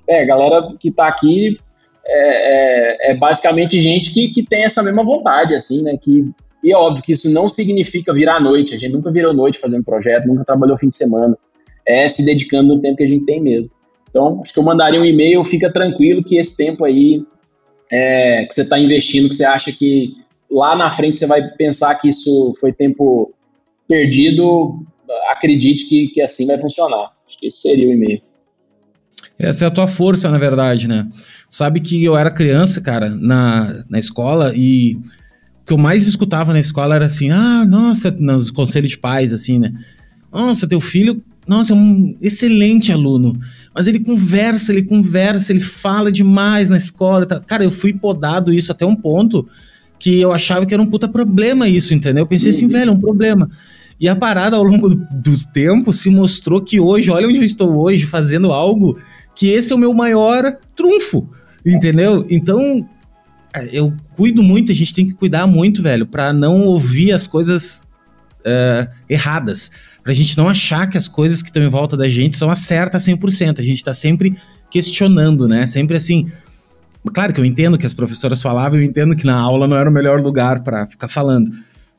É, galera que tá aqui é, é, é, basicamente gente que, que tem essa mesma vontade, assim, né? Que, e é óbvio que isso não significa virar noite. A gente nunca virou noite fazendo projeto, nunca trabalhou fim de semana. É se dedicando no tempo que a gente tem mesmo. Então, acho que eu mandaria um e-mail, fica tranquilo que esse tempo aí é, que você está investindo, que você acha que lá na frente você vai pensar que isso foi tempo perdido, acredite que, que assim vai funcionar. Acho que esse seria o e-mail. Essa é a tua força, na verdade, né? Sabe que eu era criança, cara, na, na escola e o que eu mais escutava na escola era assim: ah, nossa, nos conselhos de pais, assim, né? Nossa, teu filho, nossa, é um excelente aluno. Mas ele conversa, ele conversa, ele fala demais na escola. Tá? Cara, eu fui podado isso até um ponto que eu achava que era um puta problema isso, entendeu? Eu pensei assim, uhum. velho, é um problema. E a parada ao longo do, do tempo se mostrou que hoje, olha onde eu estou hoje, fazendo algo que esse é o meu maior trunfo, entendeu? Então, é, eu cuido muito, a gente tem que cuidar muito, velho, para não ouvir as coisas uh, erradas. Pra gente não achar que as coisas que estão em volta da gente são as certas 100%. A gente tá sempre questionando, né? Sempre assim. Claro que eu entendo que as professoras falavam, eu entendo que na aula não era o melhor lugar para ficar falando.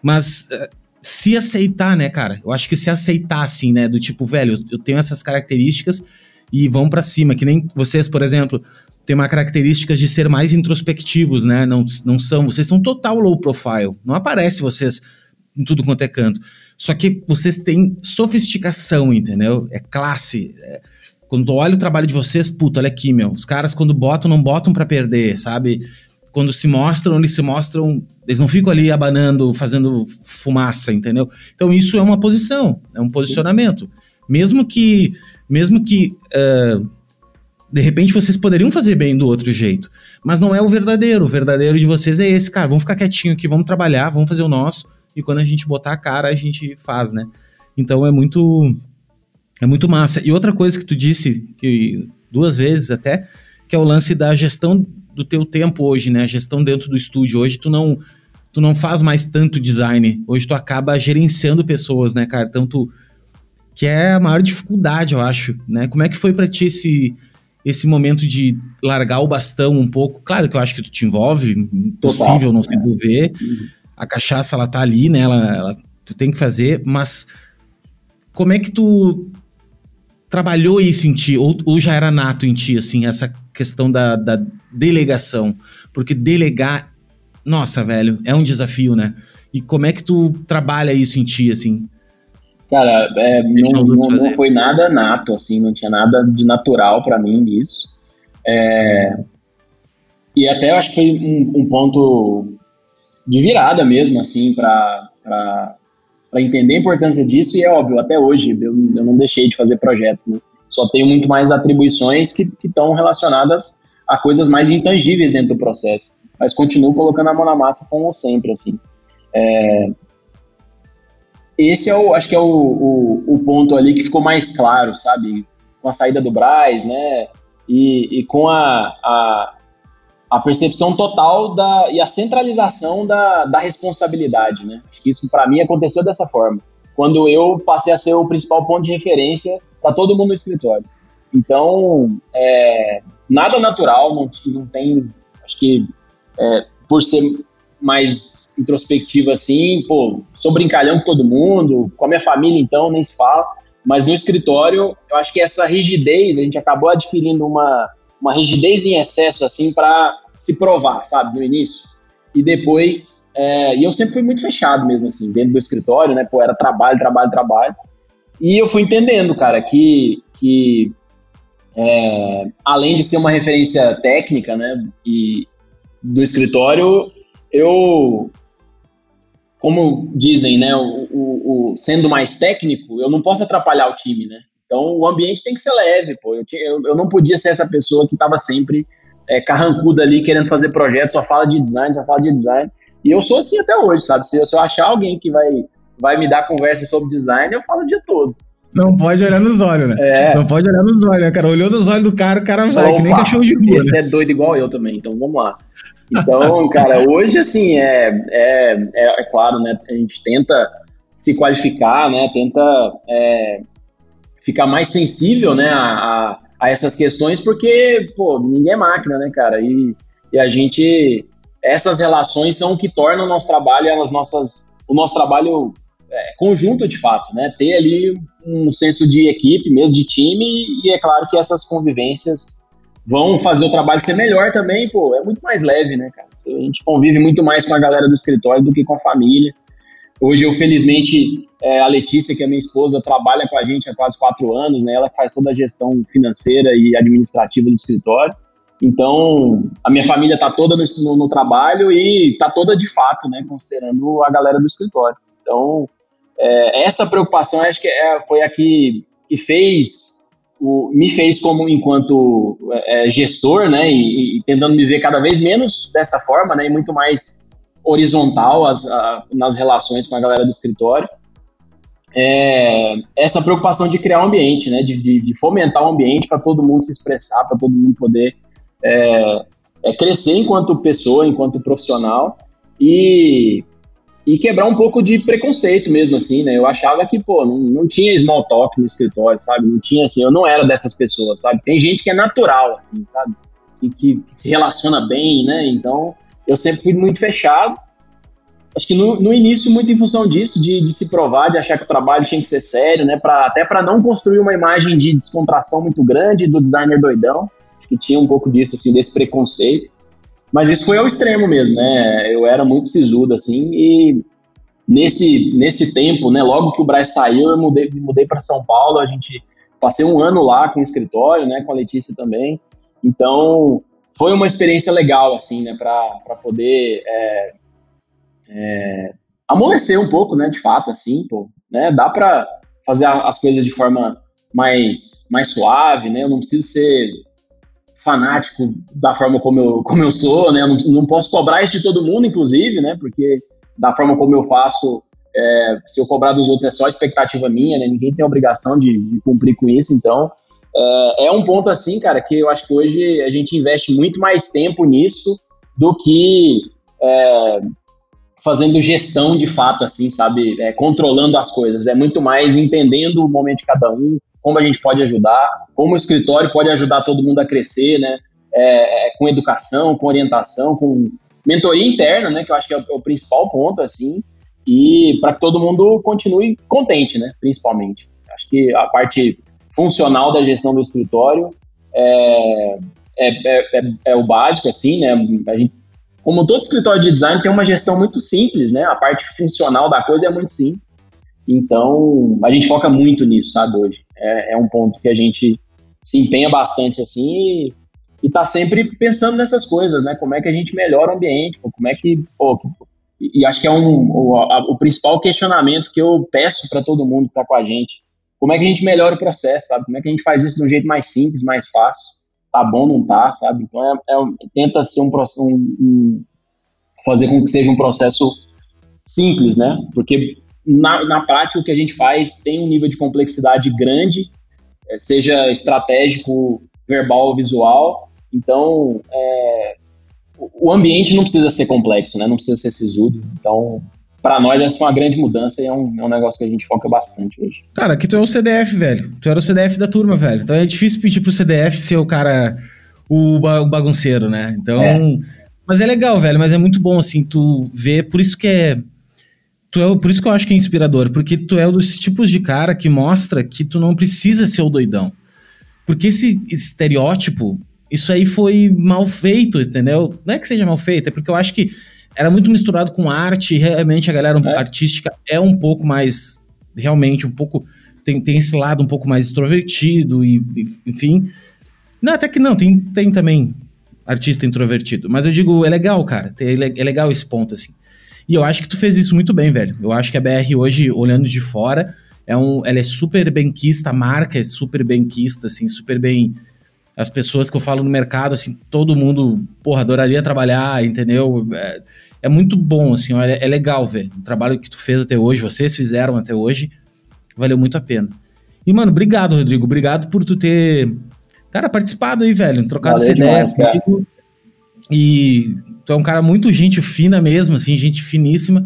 Mas uh, se aceitar, né, cara? Eu acho que se aceitar, assim, né? Do tipo, velho, eu tenho essas características e vão para cima, que nem vocês, por exemplo, têm uma característica de ser mais introspectivos, né? Não, não são, vocês são total low profile. Não aparece vocês em tudo quanto é canto. Só que vocês têm sofisticação, entendeu? É classe. É... Quando tu olha o trabalho de vocês, puta, olha aqui, meu. Os caras, quando botam, não botam para perder, sabe? Quando se mostram, eles se mostram. Eles não ficam ali abanando, fazendo fumaça, entendeu? Então, isso é uma posição, é um posicionamento. Mesmo que mesmo que uh, de repente vocês poderiam fazer bem do outro jeito, mas não é o verdadeiro. O verdadeiro de vocês é esse, cara. Vamos ficar quietinho aqui, vamos trabalhar, vamos fazer o nosso e quando a gente botar a cara a gente faz, né? Então é muito é muito massa. E outra coisa que tu disse que duas vezes até, que é o lance da gestão do teu tempo hoje, né? A gestão dentro do estúdio. Hoje tu não tu não faz mais tanto design. Hoje tu acaba gerenciando pessoas, né, cara? Então tu que é a maior dificuldade, eu acho, né? Como é que foi para ti esse, esse momento de largar o bastão um pouco? Claro que eu acho que tu te envolve, impossível não se envolver. A cachaça, ela tá ali, né? Ela, ela, tu tem que fazer, mas como é que tu trabalhou isso em ti? Ou, ou já era nato em ti, assim, essa questão da, da delegação? Porque delegar, nossa, velho, é um desafio, né? E como é que tu trabalha isso em ti, assim? Cara, é, não, não, não, foi nada nato, assim, não tinha nada de natural para mim nisso. É, e até eu acho que foi um, um, ponto de virada mesmo, assim, para entender a importância disso. E é óbvio, até hoje eu, eu não deixei de fazer projetos, né? Só tenho muito mais atribuições que estão relacionadas a coisas mais intangíveis dentro do processo. Mas continuo colocando a mão na massa como sempre, assim. É, esse é o, acho que é o, o, o, ponto ali que ficou mais claro, sabe? Com a saída do Braz, né? E, e com a, a, a, percepção total da, e a centralização da, da responsabilidade, né? Acho que isso para mim aconteceu dessa forma. Quando eu passei a ser o principal ponto de referência para todo mundo no escritório. Então, é, nada natural, não, não tem, acho que é, por ser mais introspectiva assim, pô, sou brincalhão com todo mundo, com a minha família então, nem se fala, mas no escritório, eu acho que essa rigidez, a gente acabou adquirindo uma, uma rigidez em excesso assim para se provar, sabe, no início. E depois, é, e eu sempre fui muito fechado mesmo assim, dentro do escritório, né, pô, era trabalho, trabalho, trabalho. E eu fui entendendo, cara, que, que é, além de ser uma referência técnica, né, e do escritório, eu, como dizem, né, o, o, o, sendo mais técnico, eu não posso atrapalhar o time, né? Então o ambiente tem que ser leve, pô. Eu, eu, eu não podia ser essa pessoa que estava sempre é, carrancuda ali querendo fazer projeto, só fala de design, só fala de design. E eu sou assim até hoje, sabe? Se, se eu achar alguém que vai, vai me dar conversa sobre design, eu falo o dia todo. Não pode olhar nos olhos, né? É. Não pode olhar nos olhos, né, cara? Olhou nos olhos do cara, o cara vai, Opa, que nem cachorro de rua. Esse né? é doido igual eu também, então vamos lá. Então, cara, hoje, assim, é, é, é, é, claro, né? A gente tenta se qualificar, né? Tenta é, ficar mais sensível, né? A, a, a, essas questões, porque, pô, ninguém é máquina, né, cara? E, e a gente... Essas relações são o que tornam o nosso trabalho, as nossas, o nosso trabalho é, conjunto, de fato, né? Ter ali um senso de equipe, mesmo de time, e é claro que essas convivências vão fazer o trabalho ser melhor também, pô, é muito mais leve, né, cara? A gente convive muito mais com a galera do escritório do que com a família. Hoje eu, felizmente, é, a Letícia, que é minha esposa, trabalha com a gente há quase quatro anos, né? Ela faz toda a gestão financeira e administrativa do escritório. Então, a minha família está toda no, no, no, trabalho e está toda de fato, né? Considerando a galera do escritório. Então, é, essa preocupação, acho que é, foi a que, que fez o, me fez como enquanto é, gestor, né, e, e, tentando me ver cada vez menos dessa forma, né, e muito mais horizontal as, a, nas relações com a galera do escritório. É, essa preocupação de criar um ambiente, né, de, de, de fomentar um ambiente para todo mundo se expressar, para todo mundo poder é, é, crescer enquanto pessoa, enquanto profissional e e quebrar um pouco de preconceito mesmo, assim, né? Eu achava que, pô, não, não tinha small talk no escritório, sabe? Não tinha, assim, eu não era dessas pessoas, sabe? Tem gente que é natural, assim, sabe? Que, que se relaciona bem, né? Então, eu sempre fui muito fechado. Acho que no, no início, muito em função disso, de, de, se provar, de achar que o trabalho tinha que ser sério, né? Pra, até para não construir uma imagem de descontração muito grande do designer doidão. Acho que tinha um pouco disso, assim, desse preconceito. Mas isso foi ao extremo mesmo, né? Eu era muito sisudo, assim, e nesse, nesse tempo, né, logo que o Braz saiu, eu mudei, mudei para São Paulo, a gente passei um ano lá com o escritório, né, com a Letícia também. Então, foi uma experiência legal, assim, né, para poder é, é, amolecer um pouco, né, de fato, assim, pô, né, dá para fazer as coisas de forma mais, mais suave, né, eu não preciso ser fanático da forma como eu, como eu sou, né? Não, não posso cobrar isso de todo mundo, inclusive, né? Porque da forma como eu faço, é, se eu cobrar dos outros é só expectativa minha, né? Ninguém tem obrigação de, de cumprir com isso, então é, é, um ponto assim, cara, que eu acho que hoje a gente investe muito mais tempo nisso do que é, fazendo gestão de fato, assim, sabe? É, controlando as coisas. É muito mais entendendo o momento de cada um, como a gente pode ajudar, como o escritório pode ajudar todo mundo a crescer, né? É, é, com educação, com orientação, com mentoria interna, né? Que eu acho que é o, é o principal ponto, assim, e para que todo mundo continue contente, né? Principalmente. Acho que a parte funcional da gestão do escritório é, é, é, é o básico, assim, né? A gente, como todo escritório de design tem uma gestão muito simples, né? A parte funcional da coisa é muito simples. Então, a gente foca muito nisso, sabe, hoje. É, é um ponto que a gente se empenha bastante, assim, e, e tá sempre pensando nessas coisas, né? Como é que a gente melhora o ambiente, como é que, pô, e, e acho que é um, o, a, o principal questionamento que eu peço para todo mundo que está com a gente. Como é que a gente melhora o processo, sabe? Como é que a gente faz isso de um jeito mais simples, mais fácil? Tá bom, não tá, sabe? Então é, é tenta ser um, um, um fazer com que seja um processo simples, né? Porque na, na prática o que a gente faz tem um nível de complexidade grande, é, seja estratégico, verbal ou visual. Então, é, o ambiente não precisa ser complexo, né? Não precisa ser sisudo. Então, para nós essa foi uma grande mudança e é um, é um negócio que a gente foca bastante hoje. Cara, aqui tu é o CDF, velho. Tu era o CDF da turma, velho. Então é difícil pedir pro CDF ser o cara, o, bagunceiro, né? Então. É. Mas é legal, velho. Mas é muito bom, assim, tu ver. Por isso que é. Tu é, por isso que eu acho que é inspirador, porque tu é um dos tipos de cara que mostra que tu não precisa ser o doidão. Porque esse estereótipo, isso aí foi mal feito, entendeu? Não é que seja mal feito, é porque eu acho que era muito misturado com arte, e realmente a galera é. artística é um pouco mais, realmente, um pouco, tem, tem esse lado um pouco mais extrovertido, e, enfim. Não, até que não, tem, tem também artista introvertido, mas eu digo, é legal, cara, é legal esse ponto, assim. E eu acho que tu fez isso muito bem, velho. Eu acho que a BR hoje, olhando de fora, é um, ela é super benquista, a marca é super benquista, assim, super bem as pessoas que eu falo no mercado, assim, todo mundo, porra, adoraria trabalhar, entendeu? É, é muito bom, assim, é, é legal ver. O trabalho que tu fez até hoje, vocês fizeram até hoje, valeu muito a pena. E, mano, obrigado, Rodrigo. Obrigado por tu ter, cara, participado aí, velho, trocado essa ideia comigo. E tu é um cara muito gente fina mesmo, assim, gente finíssima.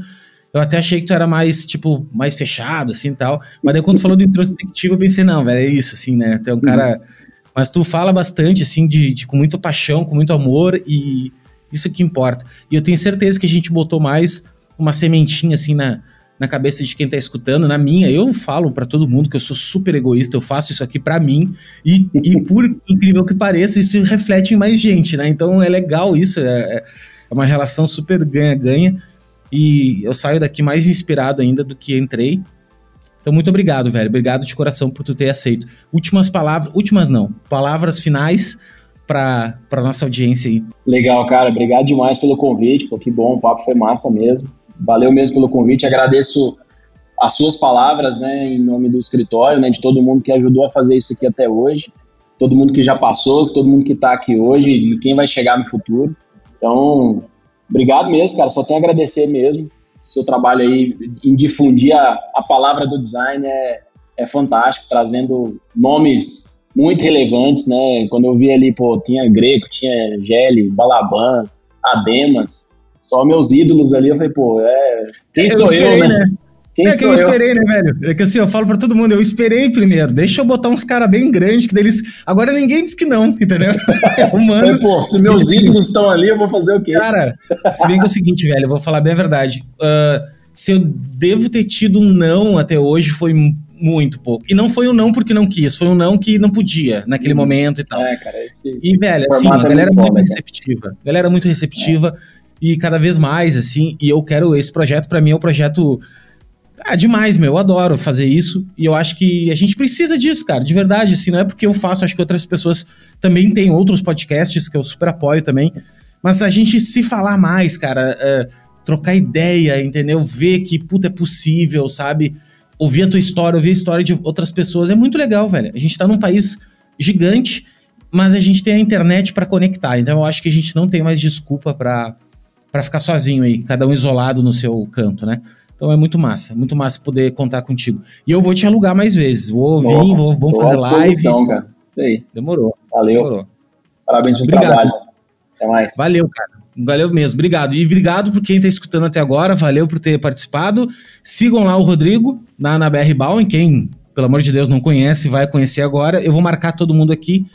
Eu até achei que tu era mais, tipo, mais fechado, assim, tal. Mas daí quando tu falou do introspectivo, eu pensei, não, velho, é isso, assim, né? Tu é um cara... Uhum mas tu fala bastante, assim, de, de, com muita paixão, com muito amor, e isso que importa. E eu tenho certeza que a gente botou mais uma sementinha, assim, na, na cabeça de quem tá escutando, na minha. Eu falo para todo mundo que eu sou super egoísta, eu faço isso aqui para mim, e, e por incrível que pareça, isso reflete em mais gente, né? Então é legal isso, é, é uma relação super ganha-ganha. E eu saio daqui mais inspirado ainda do que entrei. Então, muito obrigado, velho. Obrigado de coração por tu ter aceito. Últimas palavras, últimas não, palavras finais para nossa audiência aí. Legal, cara. Obrigado demais pelo convite. Pô, que bom, o papo foi massa mesmo. Valeu mesmo pelo convite. Agradeço as suas palavras, né, em nome do escritório, né, de todo mundo que ajudou a fazer isso aqui até hoje, todo mundo que já passou, todo mundo que está aqui hoje e quem vai chegar no futuro. Então, obrigado mesmo, cara. Só tenho a agradecer mesmo seu trabalho aí em difundir a, a palavra do design é, é fantástico, trazendo nomes muito relevantes, né? Quando eu vi ali, pô, tinha Greco, tinha Gelli, Balaban, Ademas, só meus ídolos ali, eu falei, pô, é... Quem eu sou eu, né? né? Quem é que eu esperei, eu? né, velho? É que assim, eu falo pra todo mundo, eu esperei primeiro, deixa eu botar uns caras bem grandes, que deles. Agora ninguém diz que não, entendeu? É humano. pô, se meus ídolos estão ali, eu vou fazer o quê? Cara, se bem que é o seguinte, velho, eu vou falar bem a verdade. Uh, se eu devo ter tido um não até hoje, foi muito pouco. E não foi um não porque não quis, foi um não que não podia naquele hum. momento e tal. É, cara, esse e, velho, assim, a galera é muito, muito receptiva. Galera muito receptiva. É. E cada vez mais, assim, e eu quero. Esse projeto, para mim, é um projeto ah, demais, meu. Eu adoro fazer isso. E eu acho que a gente precisa disso, cara. De verdade, assim, não é porque eu faço, acho que outras pessoas também têm outros podcasts que eu super apoio também. Mas a gente se falar mais, cara, uh, trocar ideia, entendeu? Ver que, puta, é possível, sabe? Ouvir a tua história, ouvir a história de outras pessoas. É muito legal, velho. A gente tá num país gigante, mas a gente tem a internet para conectar. Então eu acho que a gente não tem mais desculpa para ficar sozinho aí, cada um isolado no seu canto, né? Então é muito massa, muito massa poder contar contigo. E eu vou te alugar mais vezes. Vou vir, vou, vamos fazer live. Cara. Isso aí. Demorou. Valeu. Demorou. Parabéns pelo obrigado. trabalho. Até mais. Valeu, cara. Valeu mesmo. Obrigado. E obrigado por quem está escutando até agora. Valeu por ter participado. Sigam lá o Rodrigo na, na BR Bauer. Quem, pelo amor de Deus, não conhece, vai conhecer agora. Eu vou marcar todo mundo aqui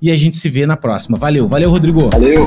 e a gente se vê na próxima. Valeu. Valeu, Rodrigo. Valeu.